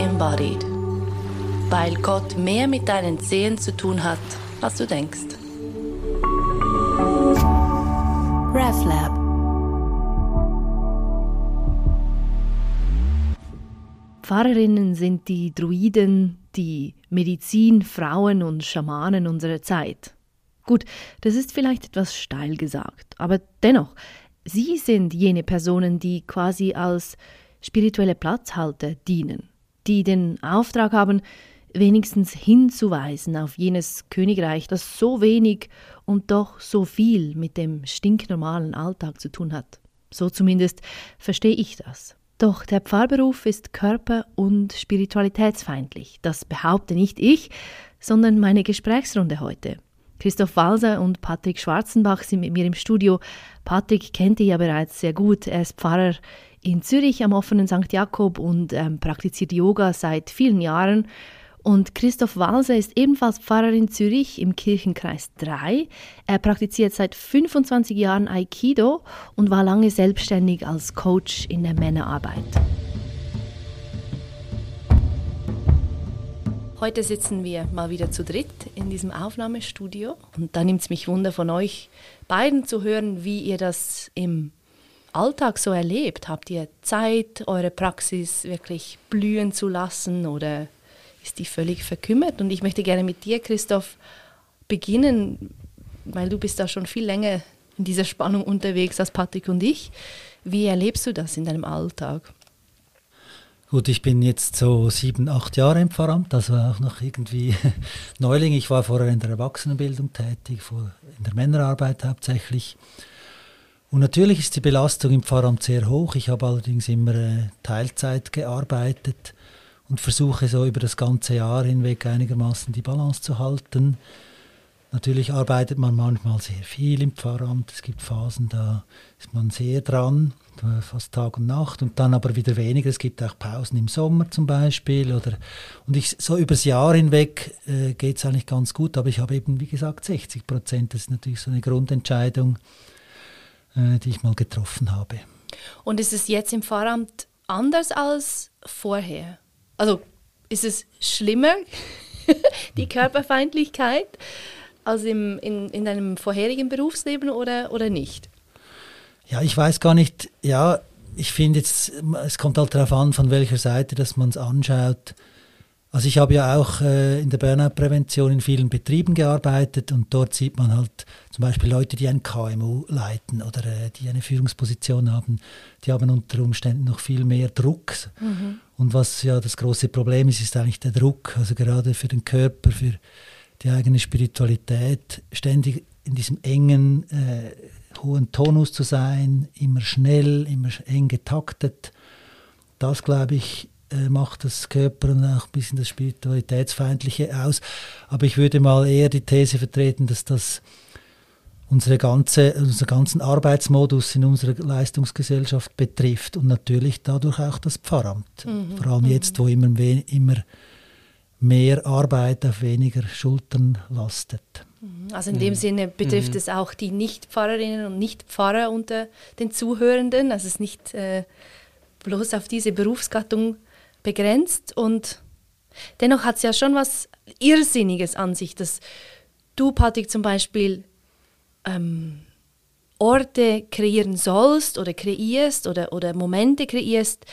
embodied. Weil Gott mehr mit deinen Zehen zu tun hat, als du denkst. RefLab Pfarrerinnen sind die Druiden, die Medizinfrauen und Schamanen unserer Zeit. Gut, das ist vielleicht etwas steil gesagt, aber dennoch, sie sind jene Personen, die quasi als spirituelle Platzhalter dienen, die den Auftrag haben, wenigstens hinzuweisen auf jenes Königreich, das so wenig und doch so viel mit dem stinknormalen Alltag zu tun hat. So zumindest verstehe ich das. Doch der Pfarrberuf ist körper- und spiritualitätsfeindlich. Das behaupte nicht ich, sondern meine Gesprächsrunde heute. Christoph Walser und Patrick Schwarzenbach sind mit mir im Studio. Patrick kennt ihr ja bereits sehr gut. Er ist Pfarrer in Zürich am offenen St. Jakob und ähm, praktiziert Yoga seit vielen Jahren. Und Christoph Walser ist ebenfalls Pfarrer in Zürich im Kirchenkreis 3. Er praktiziert seit 25 Jahren Aikido und war lange selbstständig als Coach in der Männerarbeit. Heute sitzen wir mal wieder zu dritt in diesem Aufnahmestudio und da nimmt es mich Wunder von euch beiden zu hören, wie ihr das im Alltag so erlebt. Habt ihr Zeit, eure Praxis wirklich blühen zu lassen oder ist die völlig verkümmert. Und ich möchte gerne mit dir, Christoph, beginnen, weil du bist da schon viel länger in dieser Spannung unterwegs als Patrick und ich. Wie erlebst du das in deinem Alltag? Gut, ich bin jetzt so sieben, acht Jahre im Pfarramt, also auch noch irgendwie Neuling. Ich war vorher in der Erwachsenenbildung tätig, in der Männerarbeit hauptsächlich. Und natürlich ist die Belastung im Pfarramt sehr hoch. Ich habe allerdings immer äh, Teilzeit gearbeitet und versuche so über das ganze Jahr hinweg einigermaßen die Balance zu halten. Natürlich arbeitet man manchmal sehr viel im Pfarramt. Es gibt Phasen, da ist man sehr dran, fast Tag und Nacht, und dann aber wieder weniger. Es gibt auch Pausen im Sommer zum Beispiel. Oder, und ich, so übers Jahr hinweg äh, geht es eigentlich ganz gut, aber ich habe eben, wie gesagt, 60 Prozent. Das ist natürlich so eine Grundentscheidung, die ich mal getroffen habe. Und ist es jetzt im Pfarramt anders als vorher? Also ist es schlimmer, die Körperfeindlichkeit, als im, in, in deinem vorherigen Berufsleben oder, oder nicht? Ja, ich weiß gar nicht, ja, ich finde jetzt, es kommt halt darauf an, von welcher Seite dass man es anschaut. Also ich habe ja auch äh, in der Burnout-Prävention in vielen Betrieben gearbeitet und dort sieht man halt zum Beispiel Leute, die ein KMU leiten oder äh, die eine Führungsposition haben, die haben unter Umständen noch viel mehr Druck. Mhm. Und was ja das große Problem ist, ist eigentlich der Druck, also gerade für den Körper, für die eigene Spiritualität, ständig in diesem engen, äh, hohen Tonus zu sein, immer schnell, immer eng getaktet. Das, glaube ich, macht das Körper und auch ein bisschen das Spiritualitätsfeindliche aus. Aber ich würde mal eher die These vertreten, dass das unsere ganze, unseren ganzen Arbeitsmodus in unserer Leistungsgesellschaft betrifft und natürlich dadurch auch das Pfarramt. Mhm. Vor allem jetzt, wo immer, immer mehr Arbeit auf weniger Schultern lastet. Mhm. Also in dem mhm. Sinne betrifft mhm. es auch die Nichtpfarrerinnen und Nichtpfarrer unter den Zuhörenden. Also es ist nicht äh, bloß auf diese Berufsgattung begrenzt und dennoch hat es ja schon was Irrsinniges an sich, dass du, Patrick, zum Beispiel ähm, Orte kreieren sollst oder kreierst oder, oder Momente kreierst,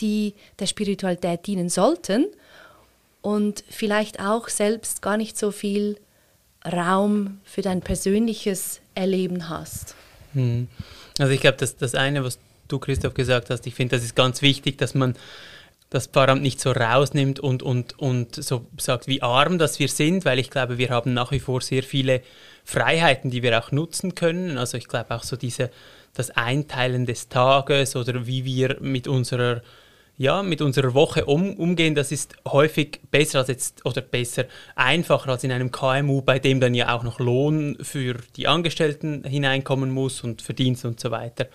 die der Spiritualität dienen sollten und vielleicht auch selbst gar nicht so viel Raum für dein persönliches Erleben hast. Hm. Also ich glaube, das, das eine, was du, Christoph, gesagt hast, ich finde, das ist ganz wichtig, dass man das Pfarramt nicht so rausnimmt und, und, und so sagt, wie arm dass wir sind, weil ich glaube, wir haben nach wie vor sehr viele Freiheiten, die wir auch nutzen können. Also ich glaube auch so diese, das Einteilen des Tages oder wie wir mit unserer ja, mit unserer Woche um, umgehen, das ist häufig besser als jetzt oder besser einfacher als in einem KMU, bei dem dann ja auch noch Lohn für die Angestellten hineinkommen muss und Verdienst und so weiter.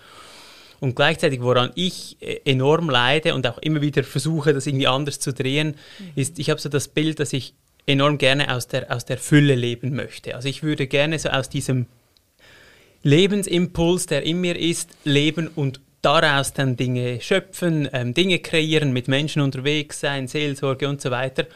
Und gleichzeitig, woran ich äh, enorm leide und auch immer wieder versuche, das irgendwie anders zu drehen, mhm. ist, ich habe so das Bild, dass ich enorm gerne aus der, aus der Fülle leben möchte. Also ich würde gerne so aus diesem Lebensimpuls, der in mir ist, leben und daraus dann Dinge schöpfen, ähm, Dinge kreieren, mit Menschen unterwegs sein, Seelsorge und so weiter.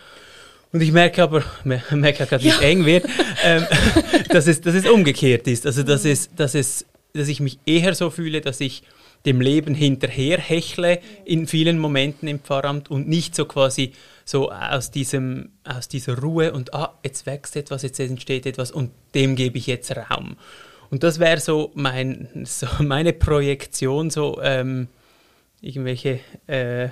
Und ich merke aber, merke gerade, wie es eng wird, ähm, dass, es, dass es umgekehrt ist. Also, dass, es, dass, es, dass ich mich eher so fühle, dass ich dem Leben hinterher hechle in vielen Momenten im Pfarramt und nicht so quasi so aus, diesem, aus dieser Ruhe und ah, jetzt wächst etwas, jetzt entsteht etwas und dem gebe ich jetzt Raum. Und das wäre so, mein, so meine Projektion, so ähm, irgendwelche äh,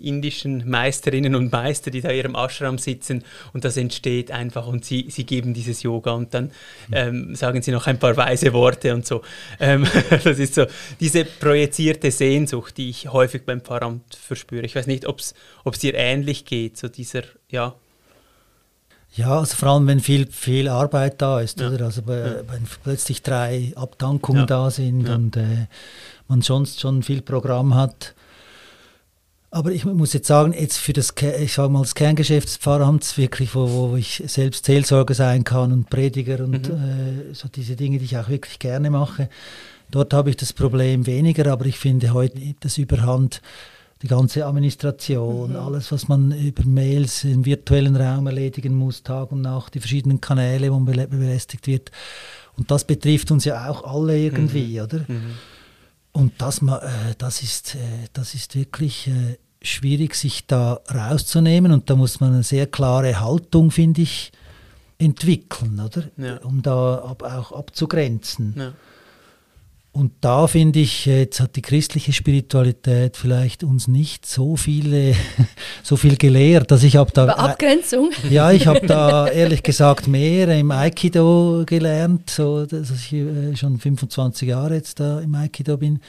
indischen Meisterinnen und Meister, die da ihrem Ashram sitzen und das entsteht einfach und sie, sie geben dieses Yoga und dann ähm, sagen sie noch ein paar weise Worte und so. Ähm, das ist so diese projizierte Sehnsucht, die ich häufig beim Pfarramt verspüre. Ich weiß nicht, ob es dir ähnlich geht, so dieser, ja. Ja, also vor allem, wenn viel, viel Arbeit da ist, ja. oder? Also ja. wenn plötzlich drei Abdankungen ja. da sind und äh, man sonst schon viel Programm hat, aber ich muss jetzt sagen, jetzt für das, ich sage mal, das Kerngeschäft des Pfarramts, wirklich, wo, wo ich selbst Seelsorger sein kann und Prediger und mhm. äh, so diese Dinge, die ich auch wirklich gerne mache, dort habe ich das Problem weniger, aber ich finde heute das Überhand, die ganze Administration, mhm. alles, was man über Mails im virtuellen Raum erledigen muss, Tag und Nacht, die verschiedenen Kanäle, wo man belästigt wird. Und das betrifft uns ja auch alle irgendwie, mhm. oder? Und das, äh, das, ist, äh, das ist wirklich äh, schwierig, sich da rauszunehmen. Und da muss man eine sehr klare Haltung, finde ich, entwickeln, oder? Ja. Um da ab, auch abzugrenzen. Ja. Und da finde ich, jetzt hat die christliche Spiritualität vielleicht uns nicht so viele, so viel gelehrt, dass ich habe da Über Abgrenzung. Äh, ja, ich habe da ehrlich gesagt mehr im Aikido gelernt, so dass ich äh, schon 25 Jahre jetzt da im Aikido bin,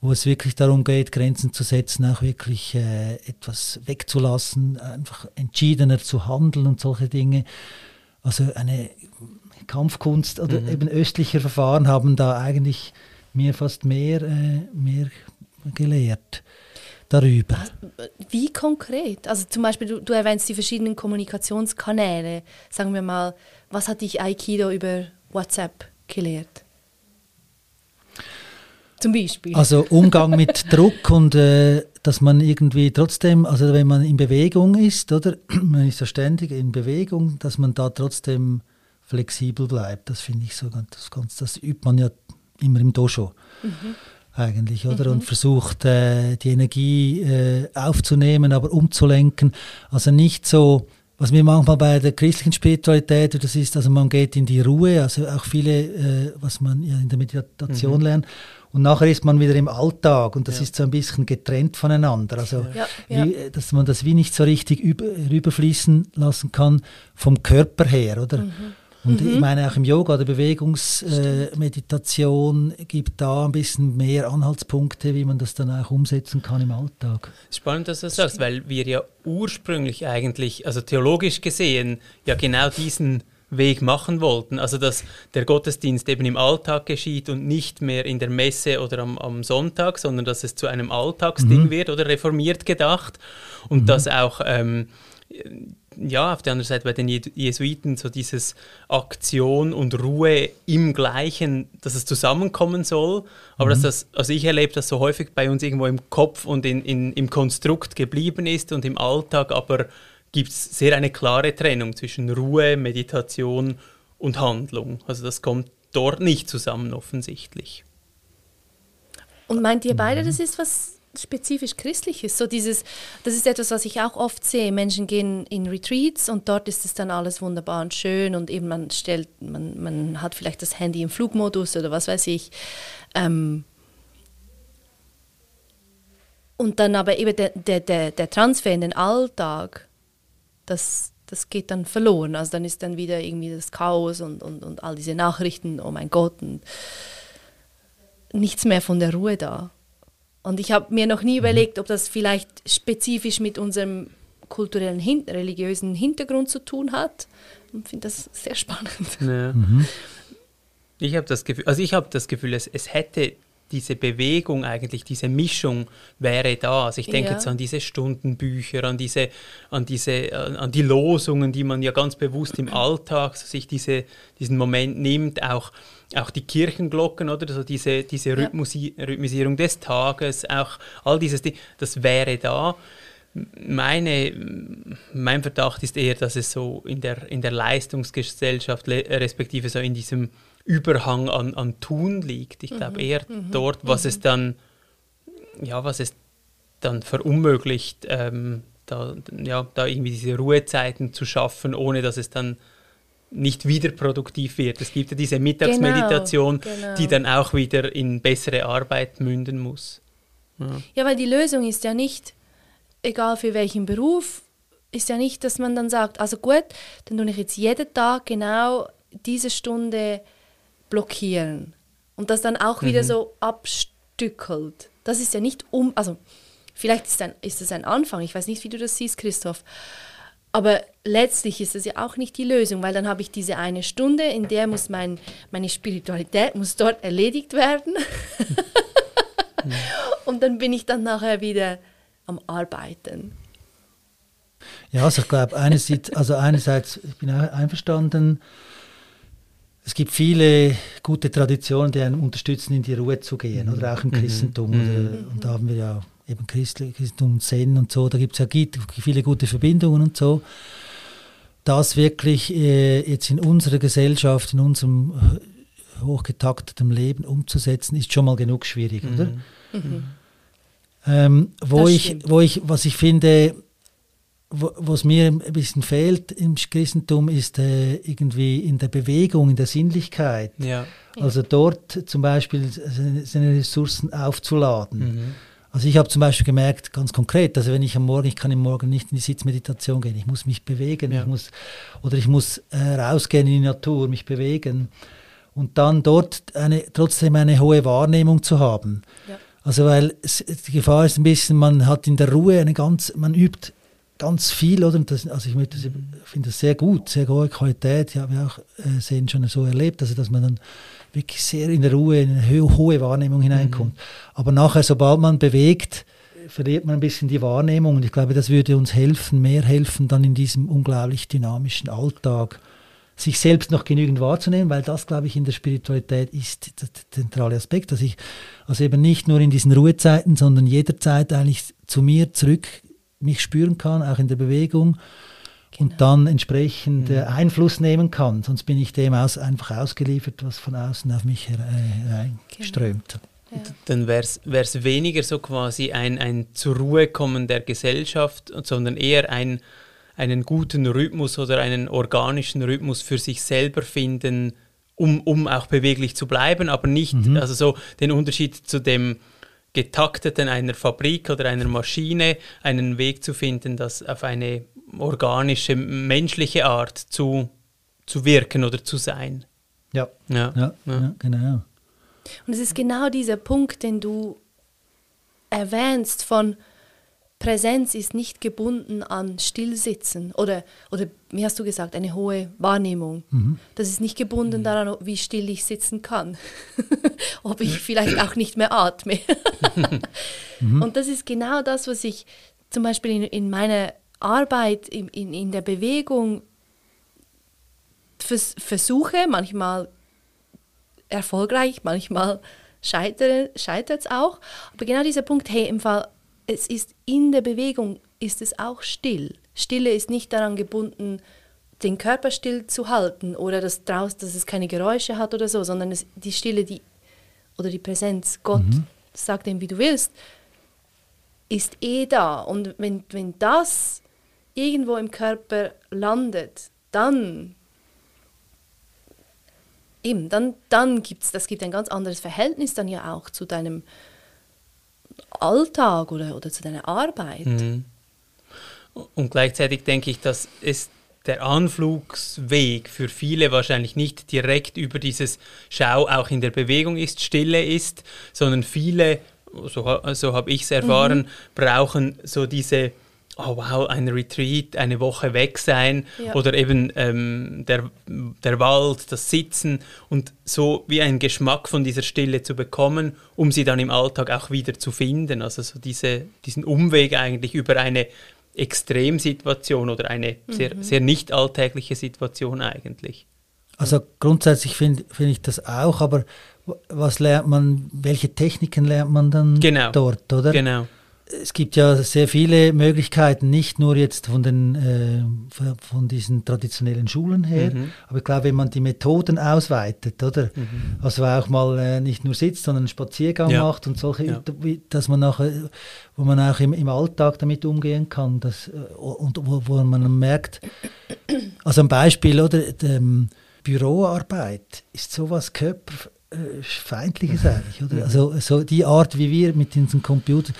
wo es wirklich darum geht, Grenzen zu setzen, auch wirklich äh, etwas wegzulassen, einfach entschiedener zu handeln und solche Dinge. Also eine Kampfkunst oder mhm. eben östliche Verfahren haben da eigentlich mir fast mehr, äh, mehr gelehrt darüber. Wie konkret? Also zum Beispiel, du, du erwähnst die verschiedenen Kommunikationskanäle. Sagen wir mal, was hat dich Aikido über WhatsApp gelehrt? Zum Beispiel. Also Umgang mit Druck und äh, dass man irgendwie trotzdem, also wenn man in Bewegung ist, oder man ist ja ständig in Bewegung, dass man da trotzdem flexibel bleibt. Das finde ich so ganz, ganz, das übt man ja immer im Dojo. Mhm. Eigentlich, oder? Mhm. Und versucht, äh, die Energie äh, aufzunehmen, aber umzulenken. Also nicht so, was mir manchmal bei der christlichen Spiritualität, das ist, also man geht in die Ruhe, also auch viele, äh, was man ja in der Meditation mhm. lernt. Und nachher ist man wieder im Alltag und das ja. ist so ein bisschen getrennt voneinander. Also, ja, ja. Wie, dass man das wie nicht so richtig über, rüberfließen lassen kann vom Körper her, oder? Mhm. Und mhm. ich meine, auch im Yoga, der Bewegungsmeditation äh, gibt da ein bisschen mehr Anhaltspunkte, wie man das dann auch umsetzen kann im Alltag. Spannend, dass du das sagst, weil wir ja ursprünglich eigentlich, also theologisch gesehen, ja genau diesen Weg machen wollten. Also dass der Gottesdienst eben im Alltag geschieht und nicht mehr in der Messe oder am, am Sonntag, sondern dass es zu einem Alltagsding mhm. wird oder reformiert gedacht und mhm. dass auch ähm, ja, auf der anderen Seite bei den Jesuiten so dieses Aktion und Ruhe im Gleichen, dass es zusammenkommen soll, aber mhm. dass das, also ich erlebe das so häufig bei uns irgendwo im Kopf und in, in, im Konstrukt geblieben ist und im Alltag, aber gibt es sehr eine klare Trennung zwischen Ruhe, Meditation und Handlung. Also das kommt dort nicht zusammen offensichtlich. Und meint ihr beide, das ist was spezifisch Christliches. So dieses, das ist etwas, was ich auch oft sehe. Menschen gehen in Retreats und dort ist es dann alles wunderbar und schön und eben man stellt, man, man hat vielleicht das Handy im Flugmodus oder was weiß ich. Ähm und dann aber eben der, der, der, Transfer in den Alltag, das, das geht dann verloren. Also dann ist dann wieder irgendwie das Chaos und, und, und all diese Nachrichten, oh mein Gott, und nichts mehr von der Ruhe da. Und ich habe mir noch nie mhm. überlegt, ob das vielleicht spezifisch mit unserem kulturellen, hin religiösen Hintergrund zu tun hat. Und finde das sehr spannend. Ja. Mhm. Ich habe das Gefühl, also ich habe das Gefühl, es, es hätte diese Bewegung eigentlich, diese Mischung wäre da. Also ich denke Ja. jetzt an diese Stundenbücher, an diese, an diese, an an die Losungen, die man ja ganz bewusst im Alltag so sich diese, diesen Moment nimmt, auch, auch die Kirchenglocken oder so diese, diese Ja. Rhythmusi Rhythmisierung des Tages, auch all dieses, Ding, das wäre da. Meine, mein Verdacht ist eher, dass es so in der, in der Leistungsgesellschaft, le- respektive so in diesem Überhang an, an Tun liegt. Ich glaube eher dort, was es dann, ja, was es dann verunmöglicht, ähm, da, ja, da irgendwie diese Ruhezeiten zu schaffen, ohne dass es dann nicht wieder produktiv wird. Es gibt ja diese Mittagsmeditation, genau. die dann auch wieder in bessere Arbeit münden muss. Ja, weil die Lösung ist ja nicht, egal für welchen Beruf, ist ja nicht, dass man dann sagt, also gut, dann tue ich jetzt jeden Tag genau diese Stunde blockieren und das dann auch wieder so abstückelt. Das ist ja nicht um, also vielleicht ist, ein, ist das ein Anfang, ich weiß nicht, wie du das siehst, Christoph, aber letztlich ist das ja auch nicht die Lösung, weil dann habe ich diese eine Stunde, in der muss mein, meine Spiritualität muss dort erledigt werden. Und dann bin ich dann nachher wieder am Arbeiten. Ja, also ich glaube, einerseits, also einerseits, ich bin auch einverstanden, es gibt viele gute Traditionen, die einen unterstützen, in die Ruhe zu gehen, oder auch im Christentum. Oder, und da haben wir ja eben Christ- Christentum, Zen und so, da gibt es ja viele gute Verbindungen und so. Das wirklich äh, jetzt in unserer Gesellschaft, in unserem hochgetakteten Leben umzusetzen, ist schon mal genug schwierig, oder? Ähm, wo, Das ich, stimmt. wo ich, was ich finde, wo- was mir ein bisschen fehlt im Christentum, ist äh, irgendwie in der Bewegung, in der Sinnlichkeit. Ja. Also dort zum Beispiel seine, seine Ressourcen aufzuladen. Mhm. Also ich habe zum Beispiel gemerkt, ganz konkret, also wenn ich am Morgen, ich kann im Morgen nicht in die Sitzmeditation gehen, ich muss mich bewegen, Ja. ich muss, oder ich muss äh, rausgehen in die Natur, mich bewegen und dann dort eine, trotzdem eine hohe Wahrnehmung zu haben. Ja. Also weil es, die Gefahr ist ein bisschen, man hat in der Ruhe eine ganz, man übt ganz viel, oder? Das, also ich ich finde das sehr gut, sehr hohe Qualität. Ja, wir auch äh, sehen schon so erlebt, also dass man dann wirklich sehr in der Ruhe, in eine ho hohe Wahrnehmung hineinkommt. Aber nachher, sobald man bewegt, verliert man ein bisschen die Wahrnehmung. Und ich glaube, das würde uns helfen, mehr helfen, dann in diesem unglaublich dynamischen Alltag sich selbst noch genügend wahrzunehmen, weil das, glaube ich, in der Spiritualität ist der zentrale Aspekt, dass ich also eben nicht nur in diesen Ruhezeiten, sondern jederzeit eigentlich zu mir zurück mich spüren kann, auch in der Bewegung und dann entsprechend äh, Einfluss nehmen kann. Sonst bin ich dem aus, einfach ausgeliefert, was von außen auf mich herein- hereinströmt. Dann wäre es weniger so quasi ein, ein zur Ruhe kommen der Gesellschaft, sondern eher ein, einen guten Rhythmus oder einen organischen Rhythmus für sich selber finden, um, um auch beweglich zu bleiben, aber nicht, also so den Unterschied zu dem getakteten einer Fabrik oder einer Maschine, einen Weg zu finden, das auf eine organische, menschliche Art zu, zu wirken oder zu sein. Ja, Ja, ja, ja. genau. Und es ist genau dieser Punkt, den du erwähnst von Präsenz ist nicht gebunden an Stillsitzen oder, oder wie hast du gesagt, eine hohe Wahrnehmung. Das ist nicht gebunden daran, wie still ich sitzen kann. Ob ich vielleicht auch nicht mehr atme. Und das ist genau das, was ich zum Beispiel in, in meiner Arbeit, in, in, in der Bewegung vers versuche, manchmal erfolgreich, manchmal scheitert es auch. Aber genau dieser Punkt, hey, im Fall, es ist in der Bewegung, ist es auch still. Stille ist nicht daran gebunden, den Körper still zu halten oder dass, draus, dass es keine Geräusche hat oder so, sondern es, die Stille die, oder die Präsenz, Gott, sag dem, wie du willst, ist eh da. Und wenn, wenn das irgendwo im Körper landet, dann eben, dann, dann gibt es, das gibt ein ganz anderes Verhältnis dann ja auch zu deinem Alltag oder, oder zu deiner Arbeit. Mhm. Und gleichzeitig denke ich, dass es der Anflugsweg für viele wahrscheinlich nicht direkt über dieses Schau auch in der Bewegung ist, Stille ist, sondern viele, so, so habe ich es erfahren, brauchen so diese oh wow, ein Retreat, eine Woche weg sein Ja. oder eben ähm, der, der Wald, das Sitzen und so wie einen Geschmack von dieser Stille zu bekommen, um sie dann im Alltag auch wieder zu finden. Also so diese, diesen Umweg eigentlich über eine Extremsituation oder eine sehr, sehr nicht alltägliche Situation eigentlich. Also grundsätzlich finde find ich das auch, aber was lernt man, welche Techniken lernt man dann Genau. dort, oder? Genau. Es gibt ja sehr viele Möglichkeiten, nicht nur jetzt von, den, äh, von- diesen traditionellen Schulen her, Mhm. aber ich glaube, wenn man die Methoden ausweitet, oder? Also auch mal äh, nicht nur sitzt, sondern einen Spaziergang Ja. macht und solche, Ja. dass man nachher, wo man auch im, im Alltag damit umgehen kann, dass, äh, und wo, wo man dann merkt, also ein Beispiel, oder? Ähm, Büroarbeit ist sowas körperfeindliches eigentlich, oder? Also so die Art, wie wir mit diesen Computern.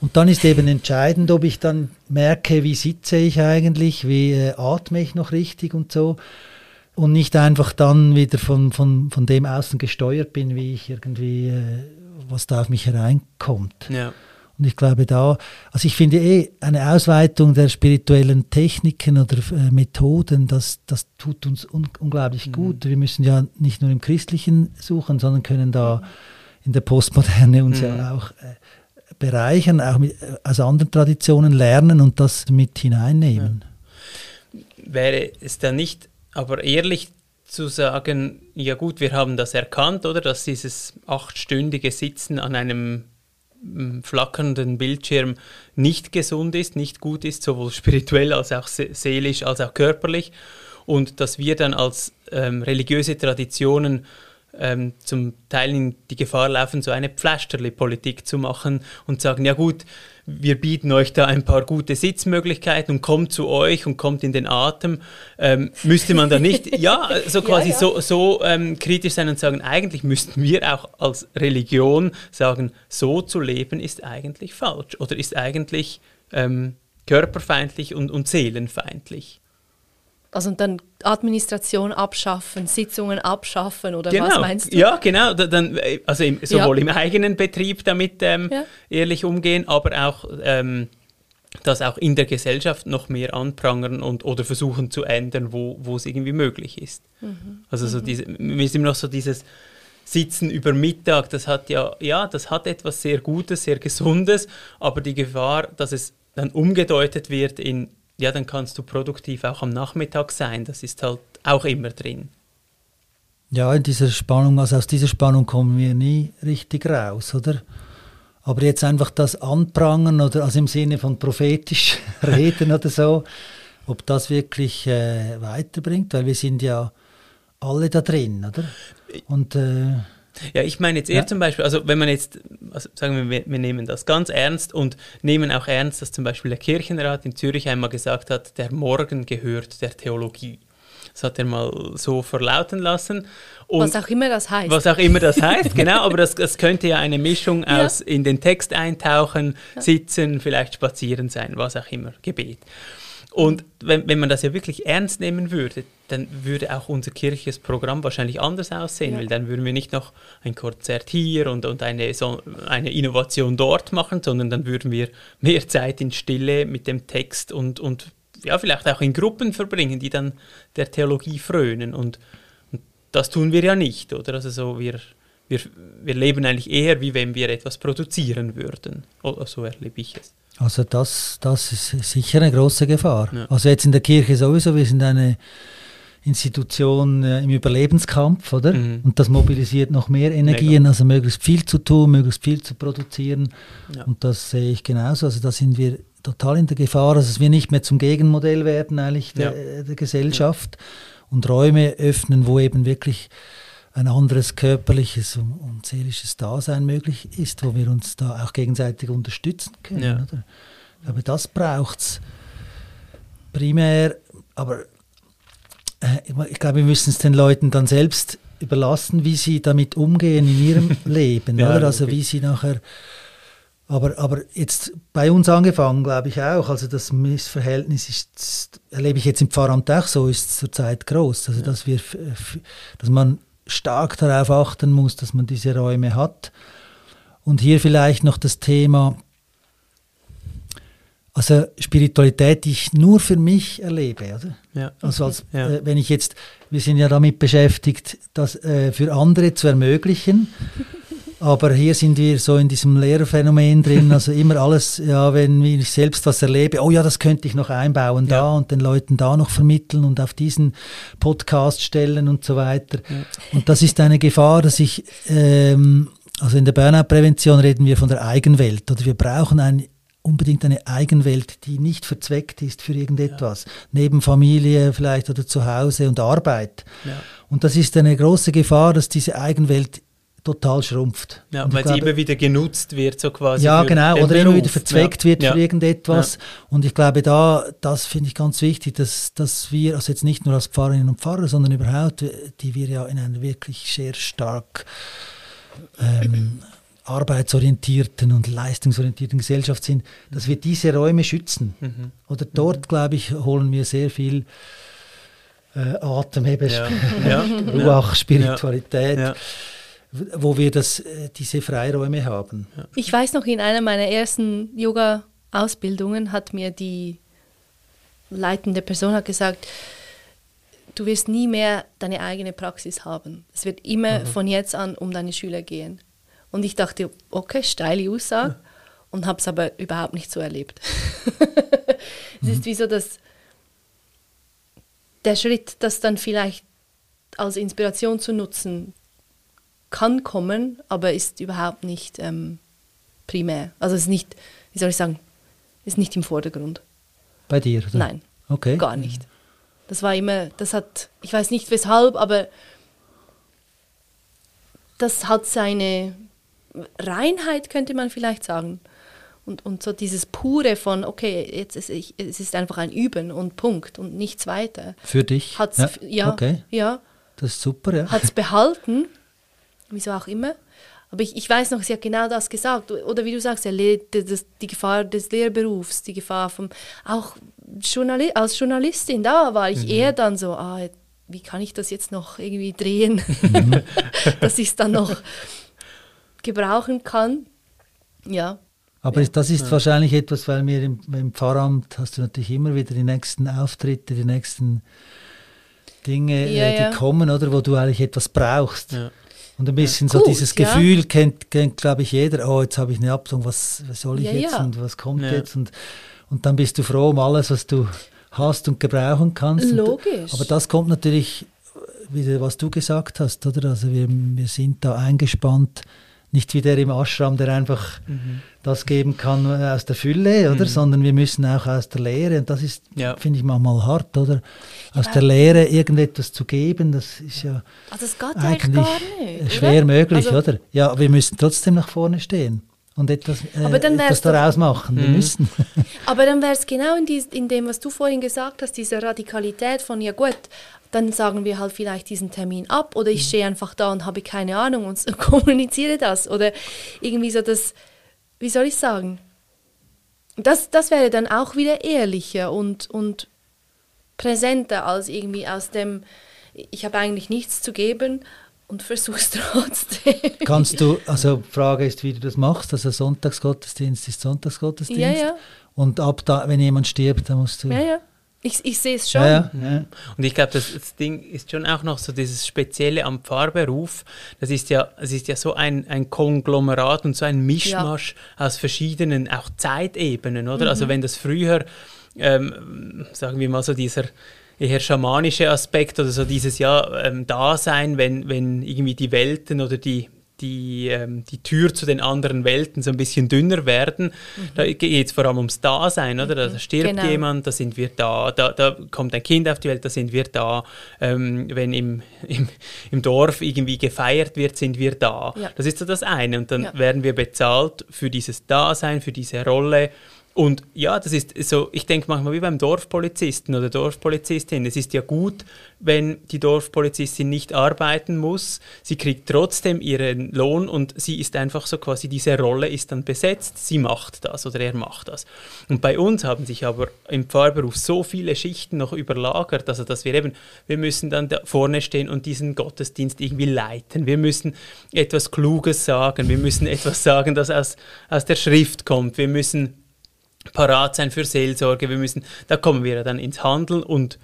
Und dann ist eben entscheidend, ob ich dann merke, wie sitze ich eigentlich, wie äh, atme ich noch richtig und so. Und nicht einfach dann wieder von, von, von dem außen gesteuert bin, wie ich irgendwie, äh, was da auf mich hereinkommt. Ja. Und ich glaube da, also ich finde eh eine Ausweitung der spirituellen Techniken oder äh, Methoden, das, das tut uns un unglaublich gut. Wir müssen ja nicht nur im Christlichen suchen, sondern können da in der Postmoderne uns Mhm. ja auch äh, bereichern, auch mit, äh, aus anderen Traditionen lernen und das mit hineinnehmen. wäre es dann nicht aber ehrlich zu sagen, ja gut, wir haben das erkannt, oder, dass dieses achtstündige Sitzen an einem mm, flackernden Bildschirm nicht gesund ist, nicht gut ist, sowohl spirituell als auch se seelisch als auch körperlich und dass wir dann als ähm, religiöse Traditionen ähm, zum Teil in die Gefahr laufen, so eine Pflasterli-Politik zu machen und sagen, ja gut, wir bieten euch da ein paar gute Sitzmöglichkeiten und kommt zu euch und kommt in den Atem. Ähm, müsste man da nicht, ja, so quasi ja. so, so ähm, kritisch sein und sagen, eigentlich müssten wir auch als Religion sagen, so zu leben ist eigentlich falsch oder ist eigentlich ähm, körperfeindlich und, und seelenfeindlich. Also und dann Administration abschaffen, Sitzungen abschaffen oder genau. was meinst du? Ja, genau. Da, dann, äh, also im, sowohl Ja. im eigenen Betrieb damit ähm, Ja. ehrlich umgehen, aber auch ähm, das auch in der Gesellschaft noch mehr anprangern und oder versuchen zu ändern, wo, wo es irgendwie möglich ist. Mhm. Also so diese, mir ist immer noch so dieses Sitzen über Mittag, das hat ja, ja, das hat etwas sehr Gutes, sehr Gesundes, aber die Gefahr, dass es dann umgedeutet wird in, ja, dann kannst du produktiv auch am Nachmittag sein, das ist halt auch immer drin. Ja, in dieser Spannung, also aus dieser Spannung kommen wir nie richtig raus, oder? Aber jetzt einfach das Anprangern oder also im Sinne von prophetisch reden oder so, ob das wirklich äh, weiterbringt, weil wir sind ja alle da drin, oder? Und äh, Ja, ich meine jetzt eher Ja. zum Beispiel, also wenn man jetzt, also sagen wir, wir, wir nehmen das ganz ernst und nehmen auch ernst, dass zum Beispiel der Kirchenrat in Zürich einmal gesagt hat, der Morgen gehört der Theologie. Das hat er mal so verlauten lassen. Und Was auch immer das heißt. was auch immer das heißt, genau, aber das, das könnte ja eine Mischung Ja. aus in den Text eintauchen, sitzen, vielleicht spazieren sein, was auch immer, Gebet. Und wenn, wenn man das ja wirklich ernst nehmen würde, dann würde auch unser kirchliches Programm wahrscheinlich anders aussehen, Ja. weil dann würden wir nicht noch ein Konzert hier und, und eine, so, eine Innovation dort machen, sondern dann würden wir mehr Zeit in Stille mit dem Text und, und ja, vielleicht auch in Gruppen verbringen, die dann der Theologie frönen. Und, und das tun wir ja nicht, oder? Also so, wir, wir, wir leben eigentlich eher, wie wenn wir etwas produzieren würden. So erlebe ich es. Also das, das ist sicher eine große Gefahr. Ja. Also jetzt in der Kirche sowieso, wir sind eine Institution äh, im Überlebenskampf, oder? Mhm. Und das mobilisiert noch mehr Energien, also möglichst viel zu tun, möglichst viel zu produzieren. Ja. Und das sehe ich genauso. Also da sind wir total in der Gefahr, dass wir nicht mehr zum Gegenmodell werden eigentlich der, äh, der Gesellschaft und Räume öffnen, wo eben wirklich ein anderes körperliches und, und seelisches Dasein möglich ist, wo wir uns da auch gegenseitig unterstützen können. Ja. Oder? Ich glaube, das braucht es primär, aber äh, ich glaube, wir müssen es den Leuten dann selbst überlassen, wie sie damit umgehen in ihrem Leben, Ja, oder? Also logisch. wie sie nachher aber, aber jetzt bei uns angefangen, glaube ich auch, also das Missverhältnis ist, erlebe ich jetzt im Pfarramt auch so, ist zurzeit groß. Also dass wir, dass man stark darauf achten muss, dass man diese Räume hat. Und hier vielleicht noch das Thema, also Spiritualität, die ich nur für mich erlebe, oder? Ja. Also als, Ja. äh, wenn ich jetzt, wir sind ja damit beschäftigt, das äh, für andere zu ermöglichen. Aber hier sind wir so in diesem Lehrphänomen drin, also immer alles, ja, wenn ich selbst was erlebe, oh ja, das könnte ich noch einbauen da Ja. und den Leuten da noch vermitteln und auf diesen Podcast stellen und so weiter. Und das ist eine Gefahr, dass ich, ähm, also in der Burnout-Prävention reden wir von der Eigenwelt oder wir brauchen ein, unbedingt eine Eigenwelt, die nicht verzweckt ist für irgendetwas, neben Familie vielleicht oder zu Hause und Arbeit. Ja. Und das ist eine große Gefahr, dass diese Eigenwelt total schrumpft. Ja, weil sie immer wieder genutzt wird, so quasi. ja, genau, oder immer Beruf. wieder verzweckt ja. wird ja. für irgendetwas. Und ich glaube, da, das finde ich ganz wichtig, dass, dass wir, also jetzt nicht nur als Pfarrerinnen und Pfarrer, sondern überhaupt, die wir ja in einer wirklich sehr stark ähm, arbeitsorientierten und leistungsorientierten Gesellschaft sind, dass wir diese Räume schützen. Mhm. Oder dort, glaube ich, holen wir sehr viel äh, Atem, eben Ja. Ja. Ruach, Spiritualität, Ja. Wo wir das, äh, diese Freiräume haben. Ich weiß noch, in einer meiner ersten Yoga-Ausbildungen hat mir die leitende Person hat gesagt, du wirst nie mehr deine eigene Praxis haben. Es wird immer von jetzt an um deine Schüler gehen. Und ich dachte, okay, steile Aussage und habe es aber überhaupt nicht so erlebt. es ist wie so, dass der Schritt, das dann vielleicht als Inspiration zu nutzen, kann kommen, aber ist überhaupt nicht ähm, primär. Also es ist nicht, wie soll ich sagen, ist nicht im Vordergrund. Bei dir? Oder? Nein, Okay. gar nicht. Das war immer, das hat, ich weiß nicht weshalb, aber das hat seine Reinheit, könnte man vielleicht sagen. Und, und so dieses Pure von, okay, jetzt ist ich, es ist einfach ein Üben und Punkt und nichts weiter. Für dich? Hat's, ja. ja, Okay, ja, das ist super, ja. hat es behalten, wieso auch immer. Aber ich, ich weiß noch, sie hat genau das gesagt. Oder wie du sagst, Le das, die Gefahr des Lehrberufs, die Gefahr vom, auch Journali als Journalistin, da war ich eher dann so, ah, wie kann ich das jetzt noch irgendwie drehen, dass ich es dann noch gebrauchen kann. Ja, Aber ist- das ist wahrscheinlich etwas, weil mir im, im Pfarramt hast du natürlich immer wieder die nächsten Auftritte, die nächsten Dinge, Ja, äh, die ja. kommen, oder wo du eigentlich etwas brauchst. Und ein bisschen so Gut, dieses ja. Gefühl kennt, kennt glaube ich, jeder, oh, jetzt habe ich eine Absung, was, was soll ich Ja, jetzt ja. und was kommt Ja. jetzt? Und, und dann bist du froh um alles, was du hast und gebrauchen kannst. Und, Logisch. aber das kommt natürlich wieder, was du gesagt hast, oder? Also wir, wir sind da eingespannt, nicht wie der im Ashram, der einfach Mhm. das geben kann äh, aus der Fülle, oder? Sondern wir müssen auch aus der Lehre, und das ist, Ja. finde ich manchmal hart, oder? Aus der Lehre irgendetwas zu geben, das ist ja also es geht eigentlich gar nicht. schwer oder? möglich, Also- oder? Ja, wir müssen trotzdem nach vorne stehen und etwas, äh, Aber dann etwas daraus machen. Wir müssen. Aber dann wäre es genau in, dies, in dem, was du vorhin gesagt hast, diese Radikalität von, ja gut, dann sagen wir halt vielleicht diesen Termin ab oder ich stehe einfach da und habe keine Ahnung und kommuniziere das. Oder irgendwie so das, wie soll ich sagen? Das, das wäre dann auch wieder ehrlicher und, und präsenter als irgendwie aus dem, ich habe eigentlich nichts zu geben und versuch's trotzdem. Kannst du, also die Frage ist, wie du das machst. Also Sonntagsgottesdienst ist Sonntagsgottesdienst. Ja, ja. Und ab da, wenn jemand stirbt, dann musst du. Ja, ja. Ich, ich sehe es schon. ja, ja, ja. Und ich glaube, das, das Ding ist schon auch noch so dieses Spezielle am Pfarrberuf. Das ist ja, es ist ja so ein, ein Konglomerat und so ein Mischmasch aus verschiedenen auch Zeitebenen, oder? Also wenn das früher, ähm, sagen wir mal so dieser eher schamanische Aspekt oder so dieses ja ähm, Dasein, wenn, wenn irgendwie die Welten oder die die, ähm, die Tür zu den anderen Welten so ein bisschen dünner werden. Da geht es vor allem ums Dasein, oder? Da stirbt Genau. jemand, da sind wir da, da, da kommt ein Kind auf die Welt, da sind wir da. Ähm, wenn im, im, im Dorf irgendwie gefeiert wird, sind wir da. Ja. Das ist so das eine. Und dann Ja. werden wir bezahlt für dieses Dasein, für diese Rolle. Und ja, das ist so, ich denke manchmal wie beim Dorfpolizisten oder Dorfpolizistin. Es ist ja gut, wenn die Dorfpolizistin nicht arbeiten muss. Sie kriegt trotzdem ihren Lohn und sie ist einfach so quasi, diese Rolle ist dann besetzt. Sie macht das oder er macht das. Und bei uns haben sich aber im Pfarrberuf so viele Schichten noch überlagert, also dass wir eben, wir müssen dann da vorne stehen und diesen Gottesdienst irgendwie leiten. Wir müssen etwas Kluges sagen. Wir müssen etwas sagen, das aus, aus der Schrift kommt. Wir müssen parat sein für Seelsorge, wir müssen, da kommen wir dann ins Handeln und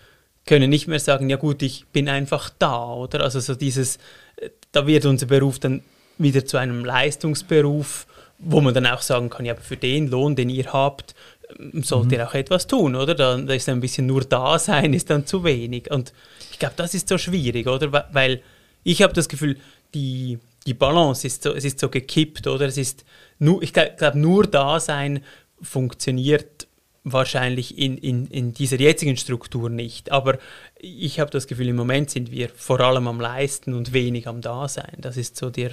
können nicht mehr sagen, ja gut, ich bin einfach da, oder? Also so dieses, äh, da wird unser Beruf dann wieder zu einem Leistungsberuf, wo man dann auch sagen kann, ja, für den Lohn, den ihr habt, ähm, sollt mhm. ihr auch etwas tun, oder? Da, da ist ein bisschen nur da sein, ist dann zu wenig. Und ich glaube, das ist so schwierig, oder? Weil ich habe das Gefühl, die, die Balance ist so, es ist so gekippt, oder? Es ist nur, ich glaube, nur Dasein funktioniert wahrscheinlich in, in, in dieser jetzigen Struktur nicht. Aber ich habe das Gefühl, im Moment sind wir vor allem am Leisten und wenig am Dasein. Das ist so der,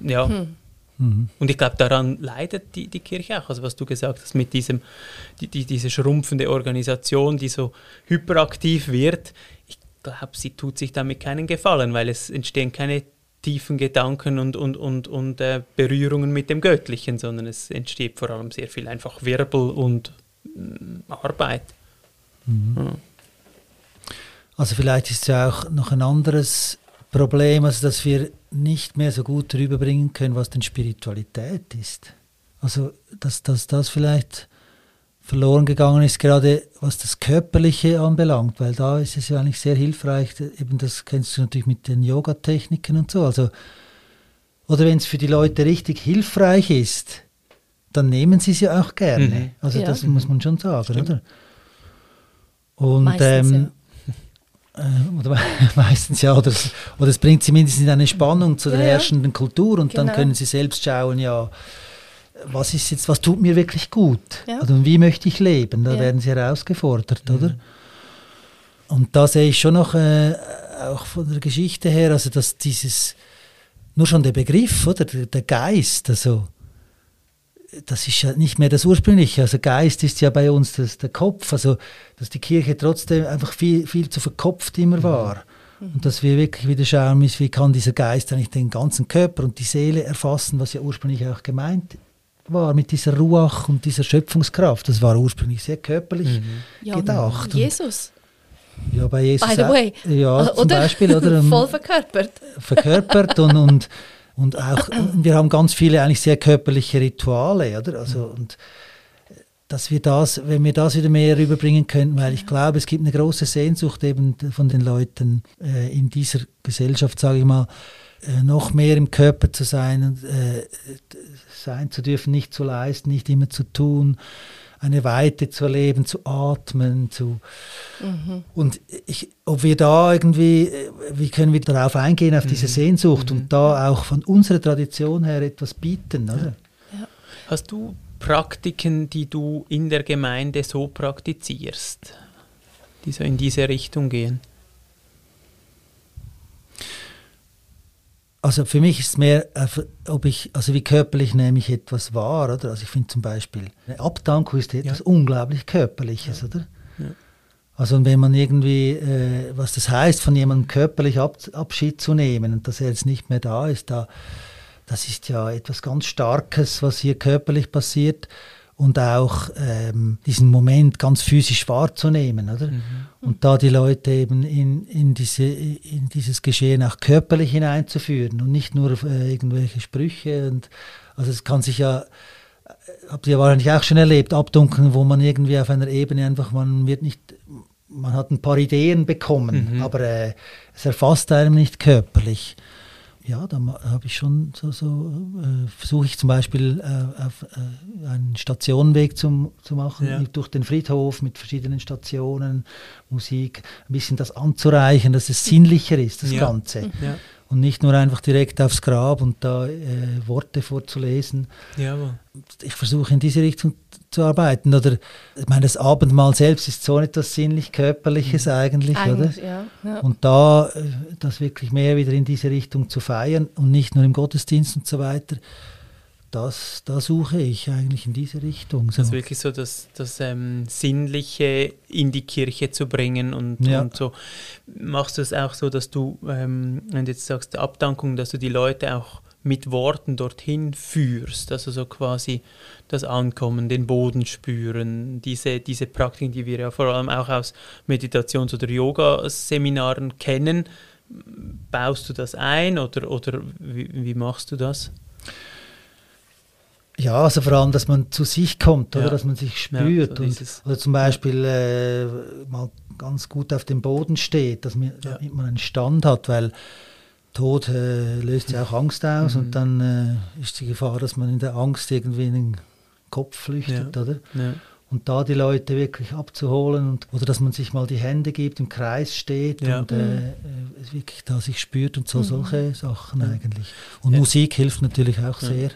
ja. Hm. Mhm. Und ich glaube, daran leidet die, die Kirche auch. Also was du gesagt hast mit diesem, die, die, diese schrumpfende Organisation, die so hyperaktiv wird. Ich glaube, sie tut sich damit keinen Gefallen, weil es entstehen keine tiefen Gedanken und, und, und, und äh, Berührungen mit dem Göttlichen, sondern es entsteht vor allem sehr viel einfach Wirbel und äh, Arbeit. Mhm. Ja. Also vielleicht ist ja auch noch ein anderes Problem, also dass wir nicht mehr so gut rüberbringen können, was denn Spiritualität ist. Also dass, dass das vielleicht verloren gegangen ist, gerade was das Körperliche anbelangt, weil da ist es ja eigentlich sehr hilfreich, eben das kennst du natürlich mit den Yoga-Techniken und so. Also, oder wenn es für die Leute richtig hilfreich ist, dann nehmen sie es ja auch gerne. Mhm. Also ja. das muss man schon sagen, Stimmt. oder? Und meistens, ähm, ja. äh, oder meistens ja, oder, oder es bringt sie mindestens in eine Spannung zu der ja, herrschenden Kultur und genau. dann können sie selbst schauen, ja, was ist jetzt, was tut mir wirklich gut? Ja. Also wie möchte ich leben? Da ja. werden sie herausgefordert, mhm. oder? Und da sehe ich schon noch, äh, auch von der Geschichte her, also dass dieses, nur schon der Begriff, oder der, der Geist, also das ist ja nicht mehr das Ursprüngliche. Also Geist ist ja bei uns das, der Kopf, also dass die Kirche trotzdem einfach viel, viel zu verkopft immer mhm. war. Mhm. Und dass wir wirklich wieder schauen müssen, wie kann dieser Geist eigentlich den ganzen Körper und die Seele erfassen, was ja ursprünglich auch gemeint war mit dieser Ruach und dieser Schöpfungskraft. Das war ursprünglich sehr körperlich mhm. gedacht. Ja, Jesus. Ja, bei Jesus. By the way. Ja, oder? zum Beispiel. Oder, Voll verkörpert. Verkörpert und, und, und auch, wir haben ganz viele eigentlich sehr körperliche Rituale, oder? Also, und dass wir das, wenn wir das wieder mehr rüberbringen könnten, weil ich glaube, es gibt eine große Sehnsucht eben von den Leuten äh, in dieser Gesellschaft, sage ich mal, äh, noch mehr im Körper zu sein und äh, sein zu dürfen, nicht zu leisten, nicht immer zu tun, eine Weite zu erleben, zu atmen, zu mhm. und ich, ob wir da irgendwie, äh, wie können wir darauf eingehen, auf mhm. diese Sehnsucht mhm. und da auch von unserer Tradition her etwas bieten, oder? Ja. Hast du Praktiken, die du in der Gemeinde so praktizierst, die so in diese Richtung gehen? Also für mich ist es mehr, äh, ob ich, also wie körperlich nehme ich etwas wahr, oder? Also ich finde zum Beispiel, eine Abdankung ist etwas ja. unglaublich Körperliches, ja. oder? Ja. Also wenn man irgendwie, äh, was das heißt, von jemandem körperlich Ab Abschied zu nehmen und dass er jetzt nicht mehr da ist, da, das ist ja etwas ganz Starkes, was hier körperlich passiert und auch ähm, diesen Moment ganz physisch wahrzunehmen. Oder? Mhm. Und da die Leute eben in, in, diese, in dieses Geschehen auch körperlich hineinzuführen und nicht nur äh, irgendwelche Sprüche. Und, also es kann sich ja, äh, habt ihr wahrscheinlich auch schon erlebt, abdunkeln, wo man irgendwie auf einer Ebene einfach, man wird nicht, man hat ein paar Ideen bekommen, mhm. aber äh, es erfasst einem nicht körperlich ja, da habe ich schon so, so äh, versuche ich zum Beispiel äh, auf, äh, einen Stationenweg zum, zu machen, ja. durch den Friedhof mit verschiedenen Stationen, Musik, ein bisschen das anzureichen, dass es sinnlicher ist, das ja. Ganze. Ja. Und nicht nur einfach direkt aufs Grab und da äh, Worte vorzulesen. Ich versuche in diese Richtung zu arbeiten. Oder ich meine, das Abendmahl selbst ist so etwas sinnlich-körperliches mhm. eigentlich, eigentlich, oder? Ja, ja. Und da äh, das wirklich mehr wieder in diese Richtung zu feiern und nicht nur im Gottesdienst und so weiter, das, da suche ich eigentlich in diese Richtung. So. Also wirklich so das, das ähm, Sinnliche in die Kirche zu bringen und, ja. und so. Machst du es auch so, dass du, ähm, wenn du jetzt sagst, Abdankung, dass du die Leute auch mit Worten dorthin führst, also so quasi das Ankommen, den Boden spüren, diese, diese Praktiken, die wir ja vor allem auch aus Meditations- oder Yoga-Seminaren kennen. Baust du das ein oder, oder wie, wie machst du das? Ja, also vor allem, dass man zu sich kommt, oder Ja. dass man sich spürt. so und, oder zum Beispiel äh, mal ganz gut auf dem Boden steht, dass man, Ja. damit man einen Stand hat, weil Tod äh, löst ja auch Angst aus Mhm. und dann äh, ist die Gefahr, dass man in der Angst irgendwie in den Kopf flüchtet, Ja. oder? Ja. Und da die Leute wirklich abzuholen und, oder dass man sich mal die Hände gibt, im Kreis steht Ja. und äh, äh, es wirklich da sich spürt und so solche Sachen eigentlich. Und. Musik hilft natürlich auch sehr.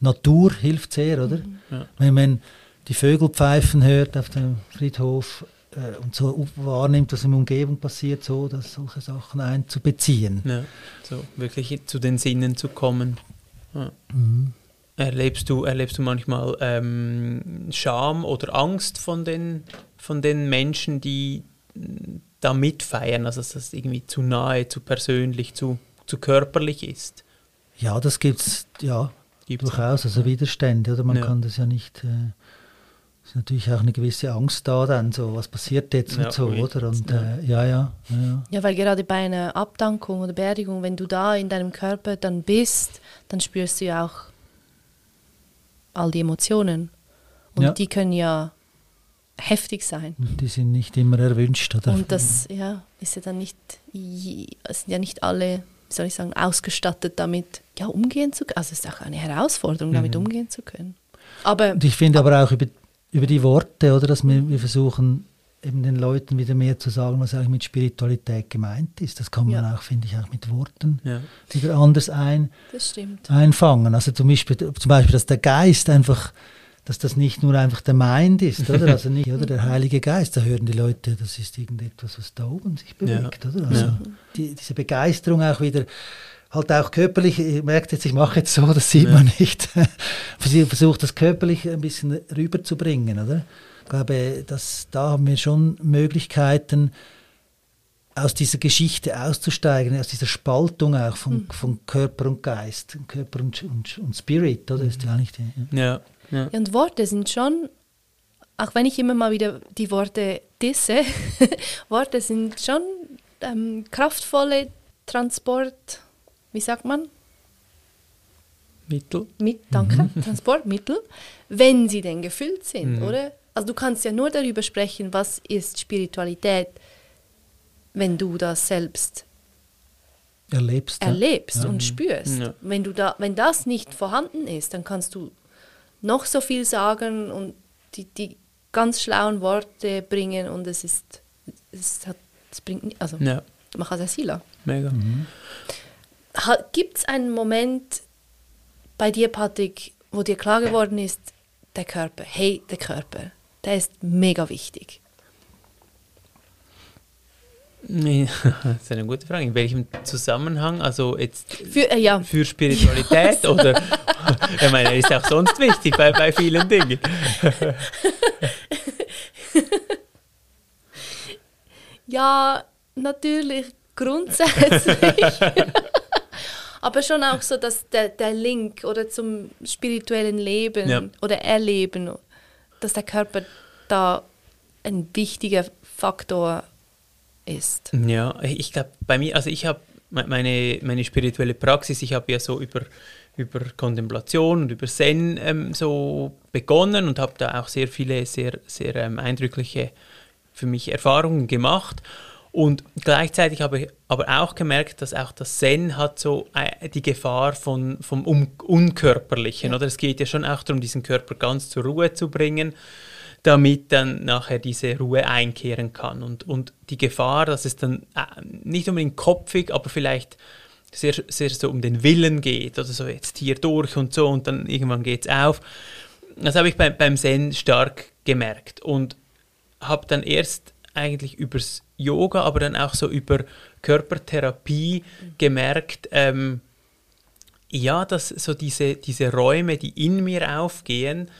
Natur hilft sehr, oder? Ja. Wenn man die Vögel pfeifen hört auf dem Friedhof äh, und so wahrnimmt, was in der Umgebung passiert, so dass solche Sachen einzubeziehen. Ja. So wirklich zu den Sinnen zu kommen. Ja. Mhm. Erlebst du, erlebst du manchmal ähm, Scham oder Angst von den, von den Menschen, die mm, da mitfeiern, also dass das irgendwie zu nahe, zu persönlich, zu, zu körperlich ist? Ja, das gibt es ja, Gibt's durchaus, also Widerstände, oder? Man Ja. kann das ja nicht. Äh, ist natürlich auch eine gewisse Angst da dann, so was passiert jetzt Ja, und so, oder? Und Ja. äh, ja, ja, ja, ja. Weil gerade bei einer Abdankung oder Beerdigung, wenn du da in deinem Körper dann bist, dann spürst du ja auch all die Emotionen. Und Ja. die können ja heftig sein. Und die sind nicht immer erwünscht, oder? Und das ja, ist ja dann nicht, sind ja nicht alle, wie soll ich sagen, ausgestattet damit, ja, umgehen zu können. Also es ist auch eine Herausforderung, damit Mhm. umgehen zu können. Aber Und ich finde aber auch über, über die Worte, oder, dass wir, wir versuchen, eben den Leuten wieder mehr zu sagen, was eigentlich mit Spiritualität gemeint ist. Das kann man Ja. auch, finde ich, auch mit Worten Ja. wieder anders ein, einfangen. Also zum Beispiel, zum Beispiel, dass der Geist einfach, dass das nicht nur einfach der Mind ist, oder? Also nicht, oder der Heilige Geist, da hören die Leute, das ist irgendetwas, was da oben sich bewegt, oder? Also Ja. die, diese Begeisterung auch wieder, halt auch körperlich, ihr merkt jetzt, ich mache jetzt so, das sieht Ja. man nicht. Ich versuche das körperlich ein bisschen rüberzubringen, oder? Ich glaube, dass, da haben wir schon Möglichkeiten, aus dieser Geschichte auszusteigen, aus dieser Spaltung auch von, von Körper und Geist, Körper und, und, und Spirit, oder? Ist ja eigentlich die, ja. Ja. Ja. Ja, und Worte sind schon, auch wenn ich immer mal wieder die Worte disse, Worte sind schon ähm, kraftvolle Transport, wie sagt man? Mittel. Mit, danke, Transportmittel, wenn sie denn gefüllt sind, Mhm. oder? Also du kannst ja nur darüber sprechen, was ist Spiritualität, wenn du das selbst erlebst. erlebst Ja. und spürst. Ja. Wenn, du da, wenn das nicht vorhanden ist, dann kannst du noch so viel sagen und die, die ganz schlauen Worte bringen und es ist, es hat, es bringt, also Ja. es ja Mega. Gibt es einen Moment bei dir, Patrick, wo dir klar geworden ist, der Körper, hey, der Körper, der ist mega wichtig. Nee, Das ist eine gute Frage. In welchem Zusammenhang? Also jetzt Für, äh, ja, für Spiritualität oder? ich meine, er ist auch sonst wichtig bei, bei vielen Dingen. Ja, natürlich, grundsätzlich. Aber schon auch so, dass der, der Link oder zum spirituellen Leben Ja. oder Erleben, dass der Körper da ein wichtiger Faktor ist. Ja, ich glaube, bei mir, also ich habe meine, meine spirituelle Praxis, ich habe ja so über, über Kontemplation und über Zen ähm, so begonnen und habe da auch sehr viele, sehr, sehr ähm, eindrückliche für mich Erfahrungen gemacht. Und gleichzeitig habe ich aber auch gemerkt, dass auch das Zen hat so äh, die Gefahr von, vom Un Unkörperlichen. Oder es geht ja schon auch darum, diesen Körper ganz zur Ruhe zu bringen damit dann nachher diese Ruhe einkehren kann. Und, und die Gefahr, dass es dann äh, nicht unbedingt kopfig, aber vielleicht sehr, sehr so um den Willen geht oder so jetzt hier durch und so und dann irgendwann geht es auf. Das habe ich beim, beim Zen stark gemerkt und habe dann erst eigentlich übers Yoga, aber dann auch so über Körpertherapie gemerkt, ähm, ja, dass so diese, diese Räume, die in mir aufgehen,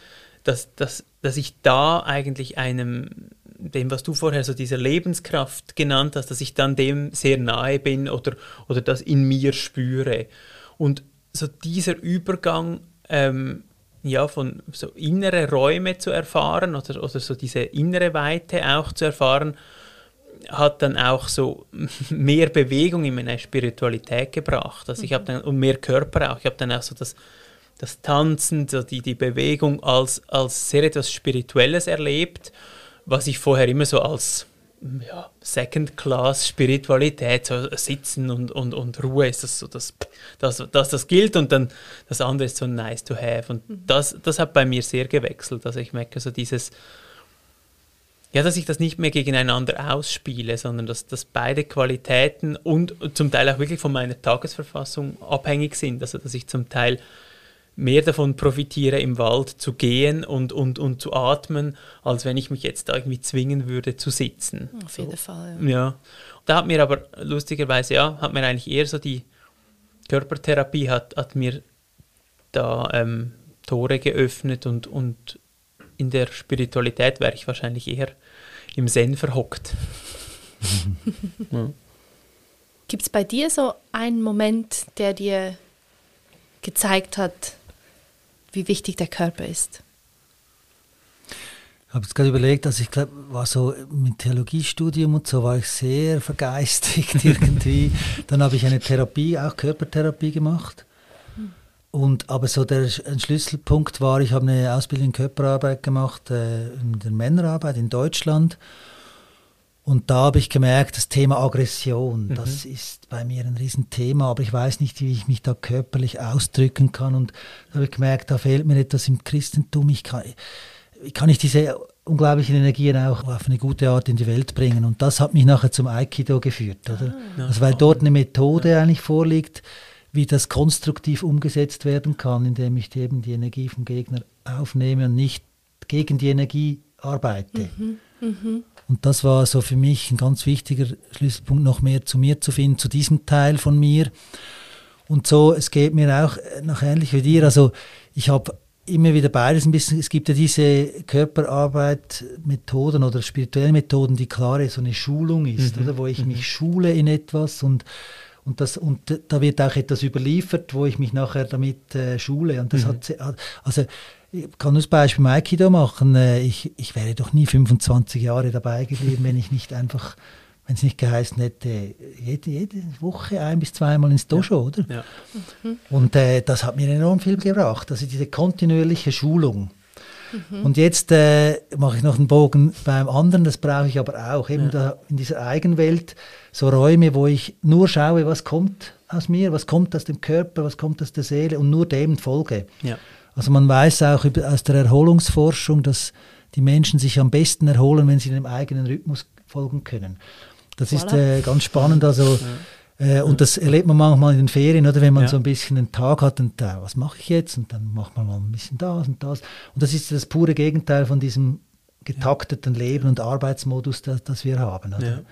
dass, dass, dass ich da eigentlich einem, dem, was du vorher so dieser Lebenskraft genannt hast, dass ich dann dem sehr nahe bin oder, oder das in mir spüre. Und so dieser Übergang ähm, ja, von so innere Räume zu erfahren oder, oder so diese innere Weite auch zu erfahren, hat dann auch so mehr Bewegung in meine Spiritualität gebracht. Also ich habe dann und mehr Körper auch. Ich habe dann auch so das das Tanzen, so die, die Bewegung als, als sehr etwas Spirituelles erlebt, was ich vorher immer so als ja, Second-Class-Spiritualität, so Sitzen und, und, und Ruhe ist das so, dass das, das, das gilt und dann das andere ist so nice to have. Und mhm. das, das hat bei mir sehr gewechselt. Also ich merke so dieses, ja, dass ich das nicht mehr gegeneinander ausspiele, sondern dass, dass beide Qualitäten und zum Teil auch wirklich von meiner Tagesverfassung abhängig sind. Also dass ich zum Teil mehr davon profitiere, im Wald zu gehen und, und, und zu atmen, als wenn ich mich jetzt da irgendwie zwingen würde zu sitzen. Auf jeden so. Fall. Ja. ja. Da hat mir aber lustigerweise, ja, hat mir eigentlich eher so die Körpertherapie hat, hat mir da ähm, Tore geöffnet und, und in der Spiritualität wäre ich wahrscheinlich eher im Zen verhockt. ja. Gibt es bei dir so einen Moment, der dir gezeigt hat, wie wichtig der Körper ist? Ich habe jetzt gerade überlegt, also ich glaube, war so mit Theologiestudium und so war ich sehr vergeistigt irgendwie. Dann habe ich eine Therapie, auch Körpertherapie gemacht. Und, aber so der ein Schlüsselpunkt war, ich habe eine Ausbildung in Körperarbeit gemacht, äh, in der Männerarbeit in Deutschland. Und da habe ich gemerkt, das Thema Aggression, mhm. das ist bei mir ein Riesenthema, aber ich weiß nicht, wie ich mich da körperlich ausdrücken kann. Und da habe ich gemerkt, da fehlt mir etwas im Christentum. Ich kann, ich kann nicht diese unglaublichen Energien auch auf eine gute Art in die Welt bringen. Und das hat mich nachher zum Aikido geführt. Oder? Ah, also weil dort eine Methode ja. eigentlich vorliegt, wie das konstruktiv umgesetzt werden kann, indem ich eben die Energie vom Gegner aufnehme und nicht gegen die Energie arbeite. Mhm. Mhm. Und das war so für mich ein ganz wichtiger Schlüsselpunkt, noch mehr zu mir zu finden, zu diesem Teil von mir. Und so, es geht mir auch noch ähnlich wie dir. Also ich habe immer wieder beides ein bisschen. Es gibt ja diese Körperarbeit, Methoden oder spirituelle Methoden, die klar so eine Schulung ist, mhm. oder wo ich mhm. mich schule in etwas und und, das, und da wird auch etwas überliefert, wo ich mich nachher damit äh, schule. Und das mhm. hat, also ich kann nur das Beispiel Aikido machen. Äh, ich, ich wäre doch nie 25 Jahre dabei geblieben, wenn ich nicht einfach, wenn es nicht geheißen hätte, jede, jede Woche ein bis zweimal ins Dojo, ja. oder? Ja. Mhm. Und äh, das hat mir enorm viel gebracht. Also diese kontinuierliche Schulung. Mhm. Und jetzt äh, mache ich noch einen Bogen beim anderen, das brauche ich aber auch, eben ja. da in dieser Eigenwelt, so Räume, wo ich nur schaue, was kommt aus mir, was kommt aus dem Körper, was kommt aus der Seele und nur dem folge. Ja. Also man weiß auch aus der Erholungsforschung, dass die Menschen sich am besten erholen, wenn sie dem eigenen Rhythmus folgen können. Das voilà. ist äh, ganz spannend. Also, ja. äh, und das erlebt man manchmal in den Ferien, oder wenn man ja. so ein bisschen einen Tag hat und äh, was mache ich jetzt? Und dann macht man mal ein bisschen das und das. Und das ist das pure Gegenteil von diesem getakteten Leben und Arbeitsmodus, das, das wir haben. Oder?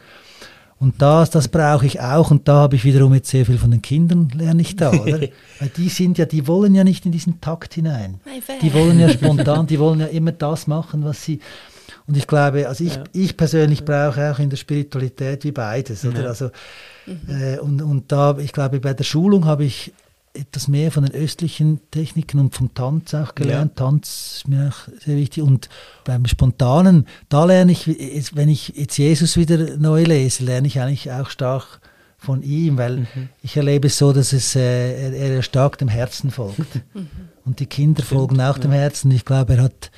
Und das, das brauche ich auch. Und da habe ich wiederum jetzt sehr viel von den Kindern, lerne ich da, oder? Weil die sind ja, die wollen ja nicht in diesen Takt hinein. Die wollen ja spontan, die wollen ja immer das machen, was sie. Und ich glaube, also ich, ja. ich persönlich brauche auch in der Spiritualität wie beides, oder? Ja. Also, mhm. äh, und, und da, ich glaube, bei der Schulung habe ich etwas mehr von den östlichen Techniken und vom Tanz auch gelernt. Ja. Tanz ist mir auch sehr wichtig. Und beim Spontanen, da lerne ich, wenn ich jetzt Jesus wieder neu lese, lerne ich eigentlich auch stark von ihm, weil mhm. ich erlebe es so, dass es, äh, er, er, stark dem Herzen folgt. Mhm. Und die Kinder Stimmt, folgen auch ja. dem Herzen. Ich glaube, er hat,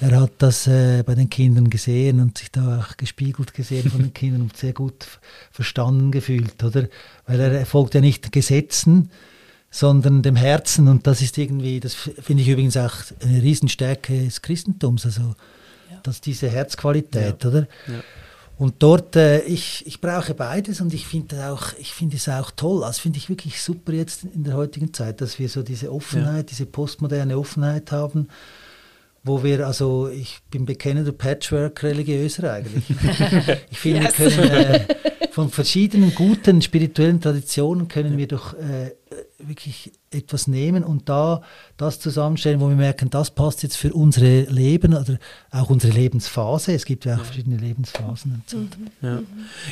er hat das äh, bei den Kindern gesehen und sich da auch gespiegelt gesehen von den Kindern und sehr gut verstanden gefühlt, oder? Weil er, er folgt ja nicht Gesetzen, sondern dem Herzen. Und das ist irgendwie, das finde ich übrigens auch eine Riesenstärke des Christentums, also ja. dass diese Herzqualität, ja. oder? Ja. Und dort, äh, ich, ich brauche beides und ich finde auch, ich finde es auch toll. Also finde ich wirklich super jetzt in der heutigen Zeit, dass wir so diese Offenheit, diese postmoderne Offenheit haben, wo wir, also ich bin bekennender Patchwork-Religiöser eigentlich. ich finde, yes. wir können äh, von verschiedenen guten spirituellen Traditionen können wir doch äh, wirklich etwas nehmen und da das zusammenstellen, wo wir merken, das passt jetzt für unsere Leben oder auch unsere Lebensphase. Es gibt ja auch ja. verschiedene Lebensphasen. Und so. Mhm. Ja.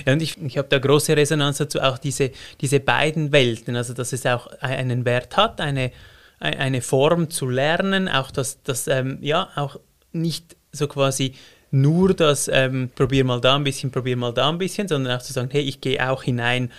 ja, und ich, ich habe da große Resonanz dazu, auch diese, diese beiden Welten, also dass es auch einen Wert hat, eine, eine Form zu lernen, auch dass das ähm, ja auch nicht so quasi nur das ähm, probier mal da ein bisschen, probier mal da ein bisschen, sondern auch zu sagen, hey, ich gehe auch hinein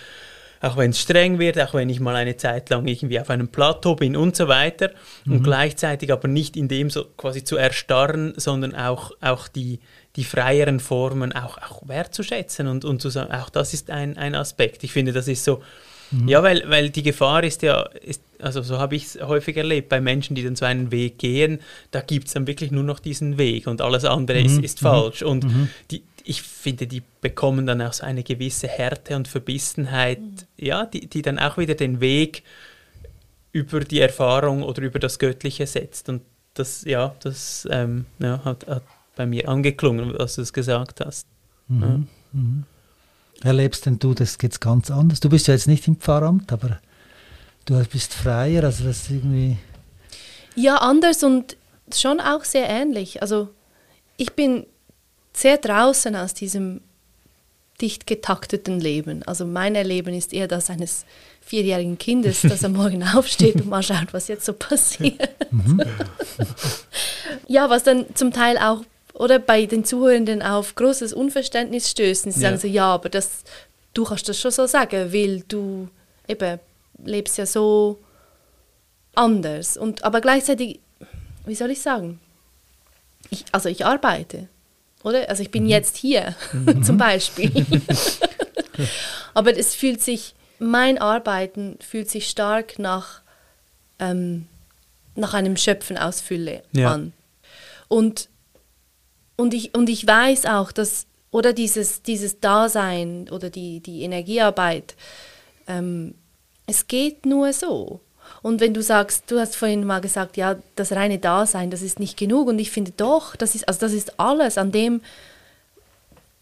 auch wenn es streng wird, auch wenn ich mal eine Zeit lang irgendwie auf einem Plateau bin und so weiter mhm. und gleichzeitig aber nicht in dem so quasi zu erstarren, sondern auch, auch die, die freieren Formen auch, auch wertzuschätzen und, und zu sagen, auch das ist ein, ein Aspekt. Ich finde, das ist so, mhm. ja, weil, weil die Gefahr ist ja, ist, also so habe ich es häufig erlebt, bei Menschen, die dann so einen Weg gehen, da gibt es dann wirklich nur noch diesen Weg und alles andere mhm. ist, ist falsch. Und mhm. die, ich finde, die bekommen dann auch so eine gewisse Härte und Verbissenheit, mhm. ja, die, die dann auch wieder den Weg über die Erfahrung oder über das Göttliche setzt. Und das, ja, das ähm, ja, hat, hat, bei mir angeklungen, was du es gesagt hast. Mhm. Ja. Mhm. Erlebst denn du das jetzt ganz anders? Du bist ja jetzt nicht im Pfarramt, aber du bist freier, also das ist irgendwie... Ja, anders und schon auch sehr ähnlich. Also ich bin sehr draußen aus diesem dicht getakteten Leben. Also mein Leben ist eher das eines vierjährigen Kindes, das am Morgen aufsteht und mal schaut, was jetzt so passiert. Mhm. ja, was dann zum Teil auch oder bei den Zuhörenden auf großes Unverständnis stößen. Sie ja. sagen so, ja, aber das, du kannst das schon so sagen, weil du eben lebst ja so anders. Und, aber gleichzeitig, wie soll ich sagen, ich, also ich arbeite oder? Also ich bin mhm. jetzt hier mhm. zum Beispiel. Aber es fühlt sich, mein Arbeiten fühlt sich stark nach, ähm, nach einem Schöpfen aus Fülle ja. an. Und, und, ich, und ich weiß auch, dass, oder dieses, dieses Dasein oder die, die Energiearbeit, ähm, es geht nur so. Und wenn du sagst, du hast vorhin mal gesagt, ja, das reine Dasein, das ist nicht genug. Und ich finde doch, das ist, also das ist alles, an dem,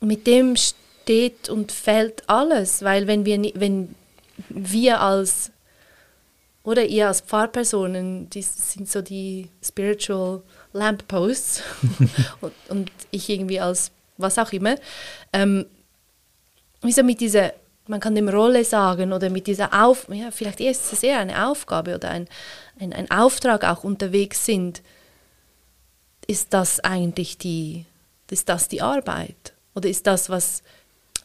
mit dem steht und fällt alles. Weil wenn wir, wenn wir als, oder ihr als Pfarrpersonen, die sind so die Spiritual Lampposts und, und ich irgendwie als was auch immer, ähm, wieso mit dieser man kann dem Rolle sagen oder mit dieser Auf, ja, vielleicht ist es eher eine Aufgabe oder ein, ein, ein Auftrag auch unterwegs sind, ist das eigentlich die, ist das die Arbeit? Oder ist das was,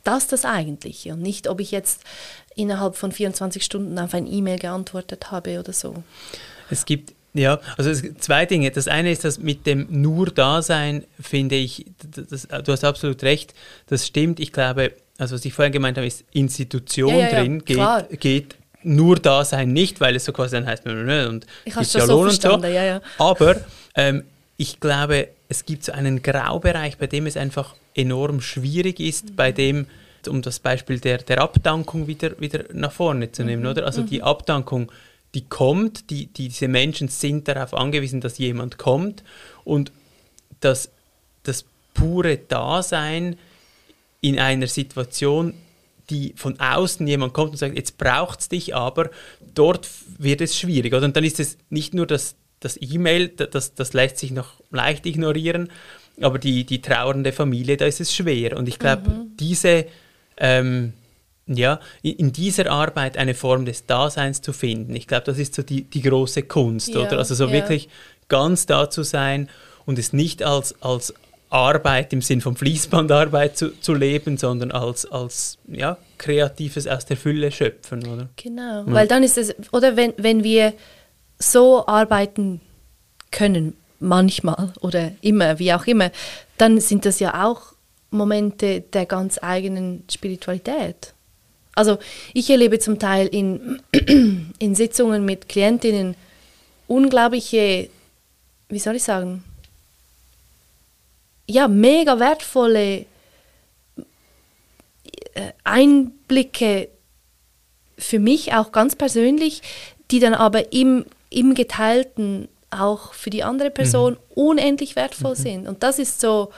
das das Eigentliche? Und nicht, ob ich jetzt innerhalb von 24 Stunden auf ein E-Mail geantwortet habe oder so. Es gibt ja, also zwei Dinge. Das eine ist, dass mit dem nur Dasein finde ich, das, du hast absolut recht, das stimmt. Ich glaube, also was ich vorhin gemeint habe, ist Institution ja, ja, drin, geht, geht, nur da sein nicht, weil es so quasi dann heißt, und ich habe ja so verstanden, so. Ja, ja. Aber ähm, ich glaube, es gibt so einen Graubereich, bei dem es einfach enorm schwierig ist, mhm. bei dem, um das Beispiel der, der Abdankung wieder, wieder nach vorne zu nehmen, mhm. oder? Also mhm. die Abdankung, die kommt, die, die, diese Menschen sind darauf angewiesen, dass jemand kommt und das, das pure Dasein, in einer Situation, die von außen jemand kommt und sagt, jetzt braucht es dich aber, dort wird es schwierig. Oder? Und dann ist es nicht nur das, das E-Mail, das, das lässt sich noch leicht ignorieren, aber die, die trauernde Familie, da ist es schwer. Und ich glaube, mhm. diese, ähm, ja, in dieser Arbeit eine Form des Daseins zu finden, ich glaube, das ist so die, die große Kunst, ja, oder? Also so ja. wirklich ganz da zu sein und es nicht als, als Arbeit im Sinn von Fließbandarbeit zu, zu leben, sondern als, als ja, kreatives aus der Fülle schöpfen, oder? Genau, ja. weil dann ist es, oder wenn, wenn wir so arbeiten können, manchmal oder immer, wie auch immer, dann sind das ja auch Momente der ganz eigenen Spiritualität. Also ich erlebe zum Teil in, in Sitzungen mit Klientinnen unglaubliche, wie soll ich sagen, ja, mega wertvolle äh, Einblicke für mich auch ganz persönlich, die dann aber im, im Geteilten auch für die andere Person mhm. unendlich wertvoll mhm. sind. Und das ist so,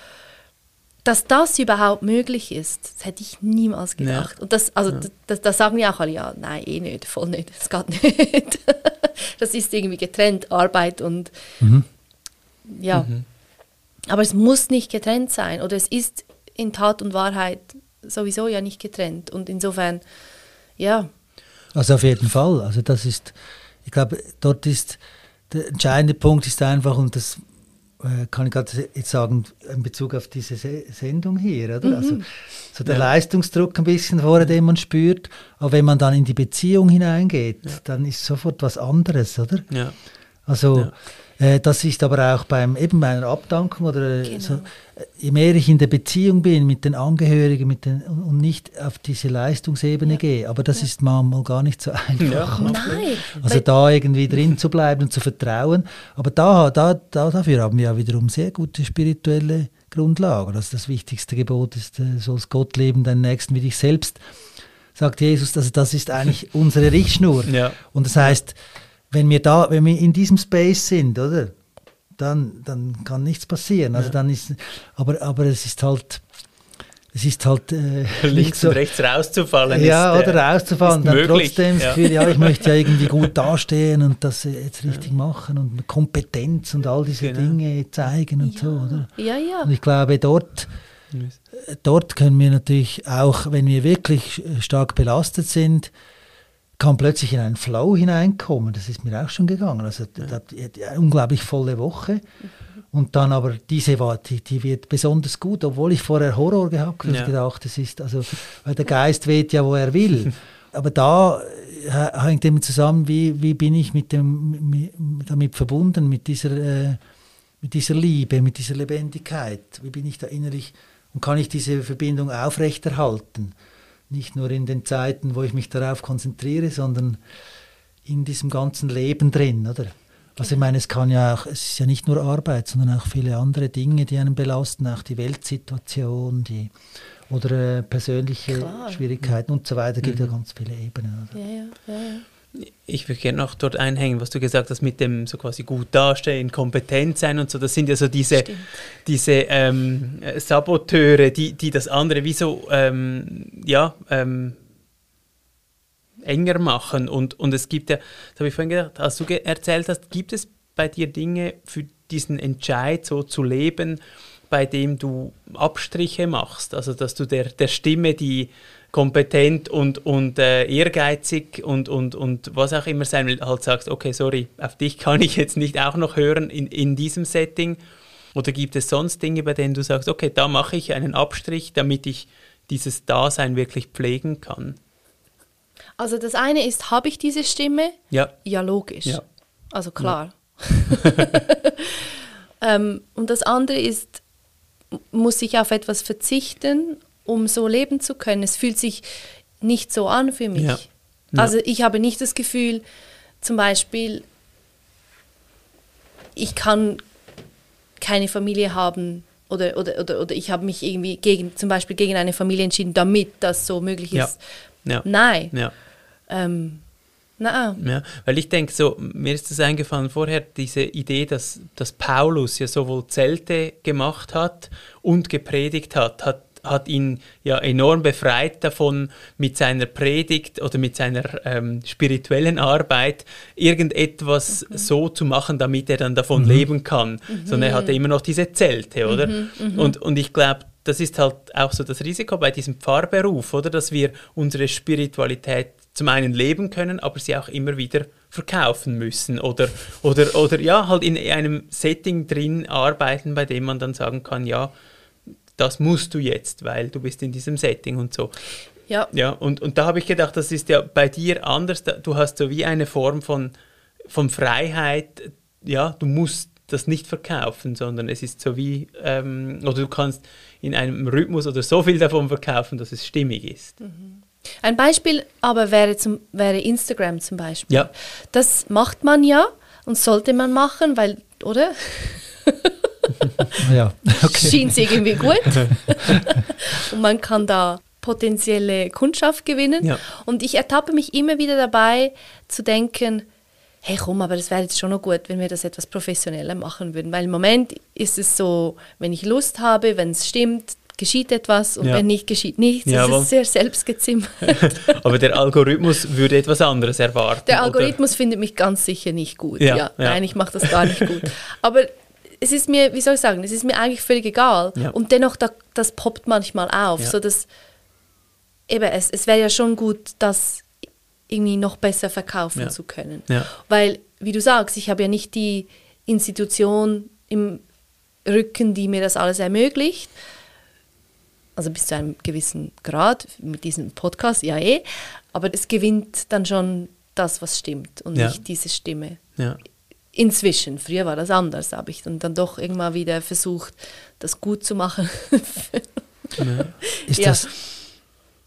dass das überhaupt möglich ist, das hätte ich niemals gedacht. Ja. Und das, also ja. das, das, sagen ja auch alle, ja, nein, eh nicht, voll nicht, das geht nicht. das ist irgendwie getrennt, Arbeit und mhm. ja. Mhm. Aber es muss nicht getrennt sein oder es ist in Tat und Wahrheit sowieso ja nicht getrennt. Und insofern, ja. Also auf jeden Fall. Also das ist, ich glaube, dort ist der entscheidende Punkt ist einfach, und das kann ich gerade jetzt sagen, in Bezug auf diese Se Sendung hier, oder? Also so der Leistungsdruck ein bisschen vorher, den man spürt, aber wenn man dann in die Beziehung hineingeht, dann ist sofort was anderes, oder? Ja. Also äh, das ist aber auch beim eben bei einer Abdankung oder äh, Genau. so, äh, je mehr ich in der Beziehung bin mit den Angehörigen mit den, und nicht auf diese Leistungsebene gehe, aber das ist manchmal gar nicht so einfach. Nein. Also weil- da irgendwie drin zu bleiben und zu vertrauen. Aber da, da, da, dafür haben wir ja wiederum sehr gute spirituelle Grundlagen. Also das wichtigste Gebot ist, äh, sollst Gott leben, deinen Nächsten wie dich selbst, sagt Jesus. Also das ist eigentlich unsere Richtschnur. Ja. Und das heißt, wenn wir da, wenn wir in diesem Space sind, oder? Dann, dann kann nichts passieren. Also dann ist, aber, aber es ist halt, es ist halt äh, nicht Links so, und rechts rauszufallen ja, ist, äh, oder rauszufallen, ist dann möglich, trotzdem ja. Gefühl, ja, ich möchte ja irgendwie gut dastehen und das jetzt richtig machen und Kompetenz und all diese Genau. Dinge zeigen und so, oder? Ja, ja. Und ich glaube, dort, dort können wir natürlich auch, wenn wir wirklich stark belastet sind, kann plötzlich in einen Flow hineinkommen. Das ist mir auch schon gegangen. Also eine unglaublich volle Woche. Und dann aber diese war, die, die wird besonders gut, obwohl ich vorher Horror gehabt habe, Ja. gedacht, das ist, also, weil der Geist weht ja, wo er will. Aber da äh, hängt eben zusammen, wie, wie bin ich mit dem, mit, damit verbunden, mit dieser, äh, mit dieser Liebe, mit dieser Lebendigkeit. Wie bin ich da innerlich und kann ich diese Verbindung aufrechterhalten? Nicht nur in den Zeiten, wo ich mich darauf konzentriere, sondern in diesem ganzen Leben drin, oder? Also ich meine, es kann ja auch, es ist ja nicht nur Arbeit, sondern auch viele andere Dinge, die einen belasten, auch die Weltsituation, die oder äh, persönliche Klar. Schwierigkeiten und so weiter. gibt ja ganz viele Ebenen. Oder? Ja, ja, ja, ja. Ich würde gerne noch dort einhängen, was du gesagt hast mit dem so quasi gut dastehen, kompetent sein und so. Das sind ja so diese, Stimmt. diese ähm, äh, Saboteure, die, die das andere wie so ähm, ja, ähm, enger machen. Und, und es gibt ja, das habe ich vorhin gedacht, als du ge erzählt hast, gibt es bei dir Dinge für diesen Entscheid so zu leben, bei dem du Abstriche machst? Also dass du der, der Stimme, die kompetent und, und äh, ehrgeizig und, und, und was auch immer sein will, halt sagst, okay, sorry, auf dich kann ich jetzt nicht auch noch hören in, in diesem Setting. Oder gibt es sonst Dinge, bei denen du sagst, okay, da mache ich einen Abstrich, damit ich dieses Dasein wirklich pflegen kann? Also das eine ist, habe ich diese Stimme? Ja. Ja, logisch. Ja. Also klar. ähm, und das andere ist, muss ich auf etwas verzichten, um so leben zu können? Es fühlt sich nicht so an für mich. Ja. Ja. Also ich habe nicht das Gefühl, zum Beispiel, ich kann keine Familie haben oder, oder, oder, oder ich habe mich irgendwie gegen, zum Beispiel gegen eine Familie entschieden, damit das so möglich ist. Ja. Nein. Ähm, nein. Ja, weil ich denke, so, mir ist das eingefallen vorher, diese Idee, dass, dass Paulus ja sowohl Zelte gemacht hat und gepredigt hat, hat, hat ihn ja enorm befreit davon, mit seiner Predigt oder mit seiner ähm, spirituellen Arbeit irgendetwas so zu machen, damit er dann davon leben kann. Sondern er hatte immer noch diese Zelte, oder? Und, und ich glaube, das ist halt auch so das Risiko bei diesem Pfarrberuf, oder? Dass wir unsere Spiritualität zum einen leben können, aber sie auch immer wieder verkaufen müssen oder, oder, oder ja, halt in einem Setting drin arbeiten, bei dem man dann sagen kann, ja, das musst du jetzt, weil du bist in diesem Setting und so. Ja. Ja, und, und da habe ich gedacht, das ist ja bei dir anders. Du hast so wie eine Form von, von Freiheit. Ja, du musst das nicht verkaufen, sondern es ist so wie, ähm, oder du kannst in einem Rhythmus oder so viel davon verkaufen, dass es stimmig ist. Ein Beispiel aber wäre, zum, wäre Instagram zum Beispiel. Ja. Das macht man ja und sollte man machen, weil, oder? Ja, okay. Schien es irgendwie gut. und man kann da potenzielle Kundschaft gewinnen. Ja. Und ich ertappe mich immer wieder dabei zu denken, hey komm, aber das wäre jetzt schon noch gut, wenn wir das etwas professioneller machen würden. Weil im Moment ist es so, wenn ich Lust habe, wenn es stimmt, geschieht etwas und Ja. wenn nicht, geschieht nichts. Jawohl. Das ist sehr selbstgezimmert. Aber der Algorithmus würde etwas anderes erwarten. Der oder? Algorithmus findet mich ganz sicher nicht gut. Ja, Ja, ja. Nein, ich mache das gar nicht gut. Aber es ist mir, wie soll ich sagen, es ist mir eigentlich völlig egal. Ja. Und dennoch, da, das poppt manchmal auf. Ja. So dass, eben, es, es wäre ja schon gut, das irgendwie noch besser verkaufen Ja. zu können. Weil, wie du sagst, ich habe ja nicht die Institution im rücken, die mir das alles ermöglicht. Also bis zu einem gewissen Grad mit diesem Podcast, ja eh. Aber es gewinnt dann schon das, was stimmt und nicht diese Stimme. Inzwischen, früher war das anders, habe ich dann, dann doch irgendwann wieder versucht, das gut zu machen. Ist, Ja. das,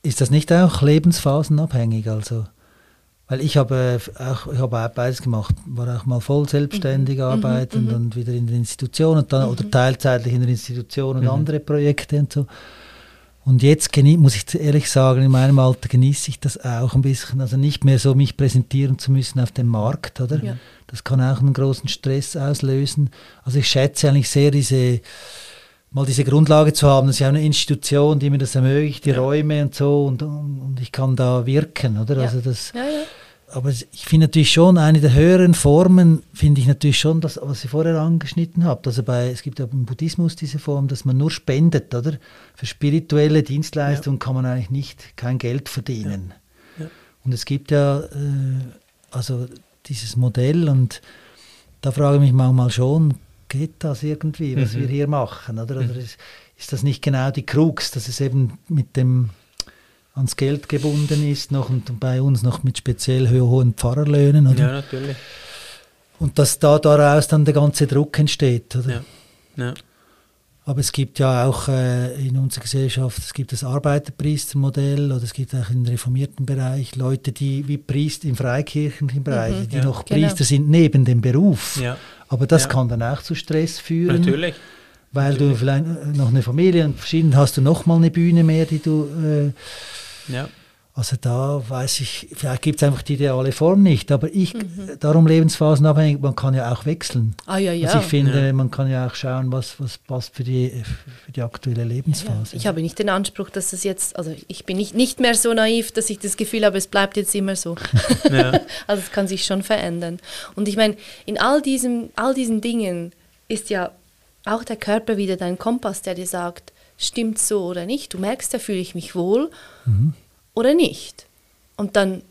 ist das nicht auch lebensphasenabhängig? Also, weil ich habe äh, auch, ich habe auch beides gemacht, war auch mal voll Mhm. selbstständig arbeiten und wieder in der Institution und dann, oder teilzeitlich in der Institution und andere Projekte und so. Und jetzt muss ich ehrlich sagen, in meinem Alter genieße ich das auch ein bisschen. Also nicht mehr so mich präsentieren zu müssen auf dem Markt, oder? Ja. Das kann auch einen großen Stress auslösen. Also ich schätze eigentlich sehr diese, mal diese Grundlage zu haben, dass ich eine Institution, die mir das ermöglicht, die Ja. Räume und so und, und ich kann da wirken, oder? Ja. Also das, ja, ja. Aber ich finde natürlich schon, eine der höheren Formen, finde ich natürlich schon das, was ihr vorher angeschnitten habt. Also bei, es gibt ja im Buddhismus diese Form, dass man nur spendet, oder? Für spirituelle Dienstleistungen kann man eigentlich nicht kein Geld verdienen. Ja. Und es gibt ja äh, also dieses Modell und da frage ich mich manchmal schon, geht das irgendwie, was Mhm. wir hier machen, oder? Oder ist, ist das nicht genau die Krux, dass es eben mit dem ans Geld gebunden ist noch und bei uns noch mit speziell ho- hohen Pfarrerlöhnen, oder? ja, natürlich. Und dass da daraus dann der ganze Druck entsteht, oder? Ja. Ja. Aber es gibt ja auch äh, in unserer Gesellschaft, es gibt das Arbeiterpriestermodell oder es gibt auch im reformierten Bereich Leute, die wie Priester im freikirchlichen Bereich, Mhm. die Ja. noch Genau. Priester sind neben dem Beruf. ja. Aber das Ja. kann dann auch zu Stress führen, Natürlich. weil Natürlich. du vielleicht noch eine Familie und verschieden hast du noch mal eine Bühne mehr, die du äh, Ja. also da weiß ich, vielleicht gibt es einfach die ideale Form nicht, aber ich, darum lebensphasenabhängig, man kann ja auch wechseln. Ah ja, ja. Also ich finde, Ja. man kann ja auch schauen, was, was passt für die, für die aktuelle Ja, Lebensphase. ich habe nicht den Anspruch, dass das jetzt, also ich bin nicht, nicht mehr so naiv, dass ich das Gefühl habe, es bleibt jetzt immer so. Ja. Also es kann sich schon verändern. Und ich meine, in all, diesem, all diesen Dingen ist ja auch der Körper wieder dein Kompass, der dir sagt, stimmt so oder nicht. Du merkst, da fühle ich mich wohl oder nicht. Und dann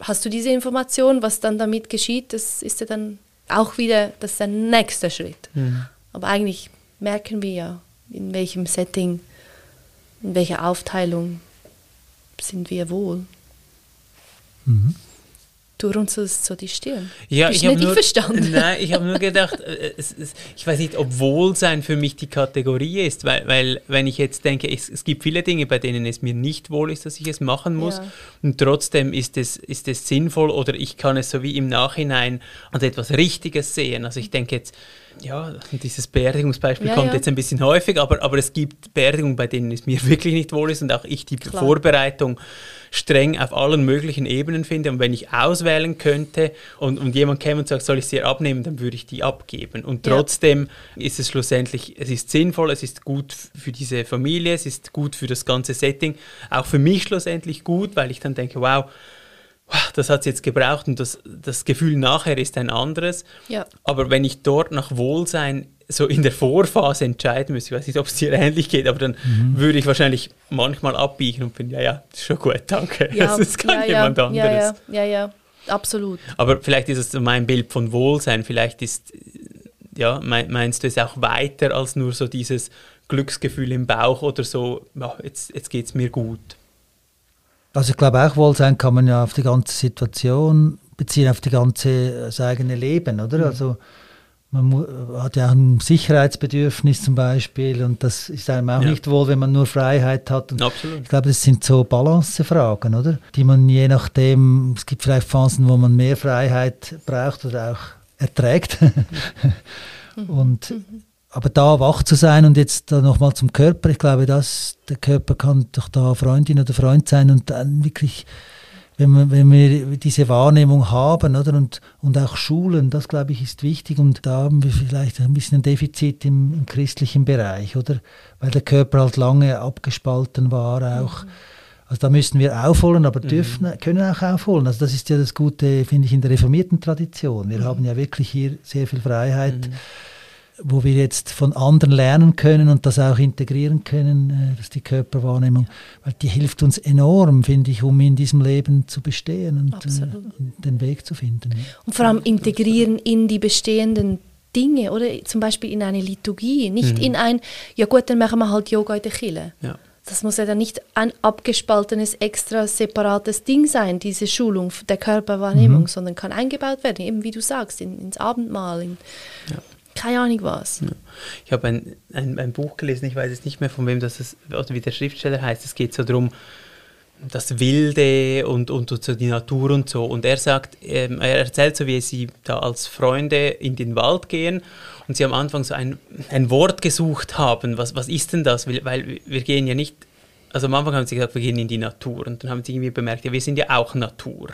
hast du diese Information, was dann damit geschieht, das ist ja dann auch wieder, das ist der nächste Schritt. Mhm. Aber eigentlich merken wir ja, in welchem Setting, in welcher Aufteilung sind wir wohl. Mhm. Du runzelst so die Stirn. Ja, Bist ich habe nur, verstanden. Nein, ich habe nur gedacht, äh, es, es, ich weiß nicht, ob Wohlsein für mich die Kategorie ist, weil, weil wenn ich jetzt denke, es, es gibt viele Dinge, bei denen es mir nicht wohl ist, dass ich es machen muss, Ja. und trotzdem ist es, ist es sinnvoll oder ich kann es so wie im Nachhinein als etwas Richtiges sehen. Also ich denke jetzt, ja, dieses Beerdigungsbeispiel Ja, kommt ja. jetzt ein bisschen häufig, aber, aber es gibt Beerdigungen, bei denen es mir wirklich nicht wohl ist und auch ich die Klar. Vorbereitung streng auf allen möglichen Ebenen finde. Und wenn ich auswählen könnte und, und jemand käme und sagt, soll ich sie abnehmen, dann würde ich die abgeben. Und Ja. trotzdem ist es schlussendlich, es ist sinnvoll, es ist gut für diese Familie, es ist gut für das ganze Setting, auch für mich schlussendlich gut, weil ich dann denke, wow, das hat es jetzt gebraucht und das, das Gefühl nachher ist ein anderes. Ja. Aber wenn ich dort nach Wohlsein so in der Vorphase entscheiden müsste, ich weiß nicht, ob es dir ähnlich geht, aber dann würde ich wahrscheinlich manchmal abbiegen und bin, ja, ja, ist schon gut, danke. Ja, das kann ja, jemand ja, anderes. Ja, ja, ja, absolut. Aber vielleicht ist es so mein Bild von Wohlsein, vielleicht ist, ja, mein, meinst du es auch weiter als nur so dieses Glücksgefühl im Bauch oder so, ja, jetzt, jetzt geht es mir gut. Also ich glaube auch Wohlsein kann man ja auf die ganze Situation beziehen, auf die ganze das eigene Leben, oder? Also man hat ja auch ein Sicherheitsbedürfnis zum Beispiel und das ist einem auch Ja. nicht wohl, wenn man nur Freiheit hat. Und Absolut. ich glaube, das sind so Balancefragen, oder? Die man je nachdem, es gibt vielleicht Phasen, wo man mehr Freiheit braucht oder auch erträgt. und, aber da wach zu sein und jetzt da nochmal zum Körper, ich glaube, dass der Körper kann doch da Freundin oder Freund sein und dann wirklich, wenn wir, wenn wir diese Wahrnehmung haben oder, und, und auch schulen, das glaube ich ist wichtig und da haben wir vielleicht ein bisschen ein Defizit im, im christlichen Bereich, oder? Weil der Körper halt lange abgespalten war auch. Also da müssen wir aufholen, aber dürfen, können auch aufholen. Also das ist ja das Gute, finde ich, in der reformierten Tradition. Wir haben ja wirklich hier sehr viel Freiheit, wo wir jetzt von anderen lernen können und das auch integrieren können, äh, dass die Körperwahrnehmung, weil die hilft uns enorm, finde ich, um in diesem Leben zu bestehen und, äh, Absolut. und den Weg zu finden. Und vor allem integrieren in die bestehenden Dinge, oder zum Beispiel in eine Liturgie, nicht Mhm. in ein, ja gut, dann machen wir halt Yoga in der Kirche. Ja. Das muss ja dann nicht ein abgespaltenes, extra separates Ding sein, diese Schulung der Körperwahrnehmung, sondern kann eingebaut werden, eben wie du sagst, in, ins Abendmahl, in keine Ahnung was. Ich habe ein, ein, ein Buch gelesen, ich weiß jetzt nicht mehr von wem das ist, wie der Schriftsteller heißt. Es geht so darum, das Wilde und, und, und so die Natur und so. Und er sagt, ähm, er erzählt so, wie sie da als Freunde in den Wald gehen und sie am Anfang so ein, ein Wort gesucht haben. Was, was ist denn das? Weil, weil wir gehen ja nicht, also am Anfang haben sie gesagt, wir gehen in die Natur. Und dann haben sie irgendwie bemerkt, ja, wir sind ja auch Natur.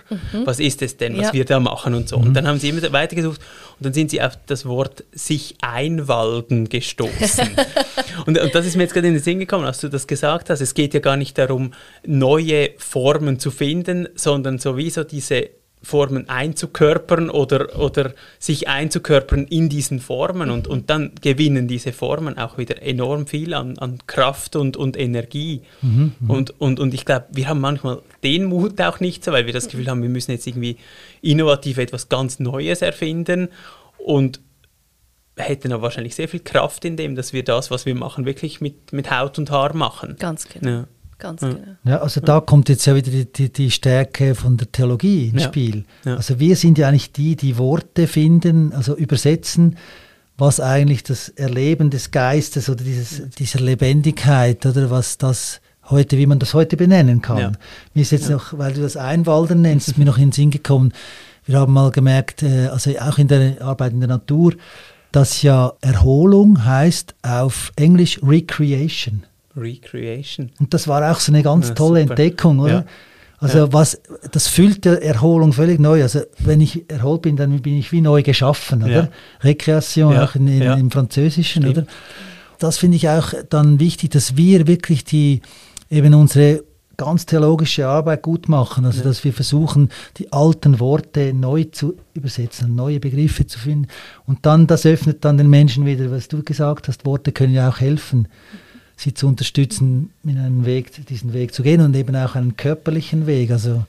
Was ist es denn, was Ja. wir da machen und so. Und dann haben sie immer weitergesucht und dann sind sie auf das Wort sich einwalden gestoßen. und, und das ist mir jetzt gerade in den Sinn gekommen, als du das gesagt hast. Es geht ja gar nicht darum, neue Formen zu finden, sondern sowieso diese Formen einzukörpern oder, oder sich einzukörpern in diesen Formen und, und dann gewinnen diese Formen auch wieder enorm viel an, an Kraft und, und Energie. Und, und, und ich glaube, wir haben manchmal den Mut auch nicht so, weil wir das Gefühl haben, wir müssen jetzt irgendwie innovativ etwas ganz Neues erfinden und hätten aber wahrscheinlich sehr viel Kraft in dem, dass wir das, was wir machen, wirklich mit, mit Haut und Haar machen. Ganz genau. Ja. Ganz Ja. genau. Ja, also da kommt jetzt ja wieder die, die, die Stärke von der Theologie ins Ja. Spiel. Ja. Also wir sind ja eigentlich die, die Worte finden, also übersetzen, was eigentlich das Erleben des Geistes oder dieses, dieser Lebendigkeit oder was das heute, wie man das heute benennen kann. Ja. Mir ist jetzt noch, weil du das Einwalden nennst, mir noch in den Sinn gekommen, wir haben mal gemerkt, äh, also auch in der Arbeit in der Natur, dass ja Erholung heißt auf Englisch Recreation. Recreation. Und das war auch so eine ganz Ja, tolle super. Entdeckung, oder? Ja. Also Ja. was, das füllt der Erholung völlig neu. Also wenn ich erholt bin, dann bin ich wie neu geschaffen, oder? Rekreation auch in, in, im Französischen, Stimmt. oder? Das finde ich auch dann wichtig, dass wir wirklich die eben unsere ganz theologische Arbeit gut machen, also dass wir versuchen, die alten Worte neu zu übersetzen, neue Begriffe zu finden. Und dann, das öffnet dann den Menschen wieder, was du gesagt hast, Worte können ja auch helfen, sie zu unterstützen, in einen Weg, diesen Weg zu gehen und eben auch einen körperlichen Weg. Also,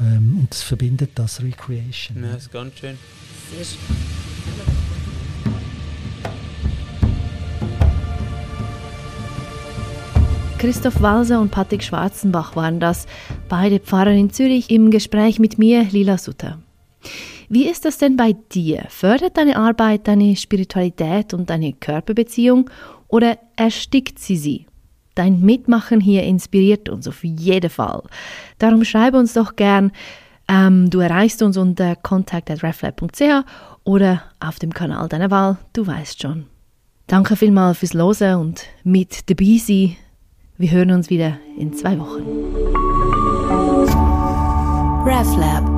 ähm, und das verbindet das Recreation. Ja, ist ganz schön. Sehr schön. Christoph Walser und Patrick Schwarzenbach waren das, beide Pfarrer in Zürich, im Gespräch mit mir, Lila Sutter. Wie ist das denn bei dir? Fördert deine Arbeit deine Spiritualität und deine Körperbeziehung oder erstickt sie sie? Dein Mitmachen hier inspiriert uns auf jeden Fall. Darum schreibe uns doch gern. Ähm, du erreichst uns unter contact.reflab.ch oder auf dem Kanal deiner Wahl, du weißt schon. Danke vielmals fürs Losen und mit dabei sein. Wir hören uns wieder in zwei Wochen. RefLab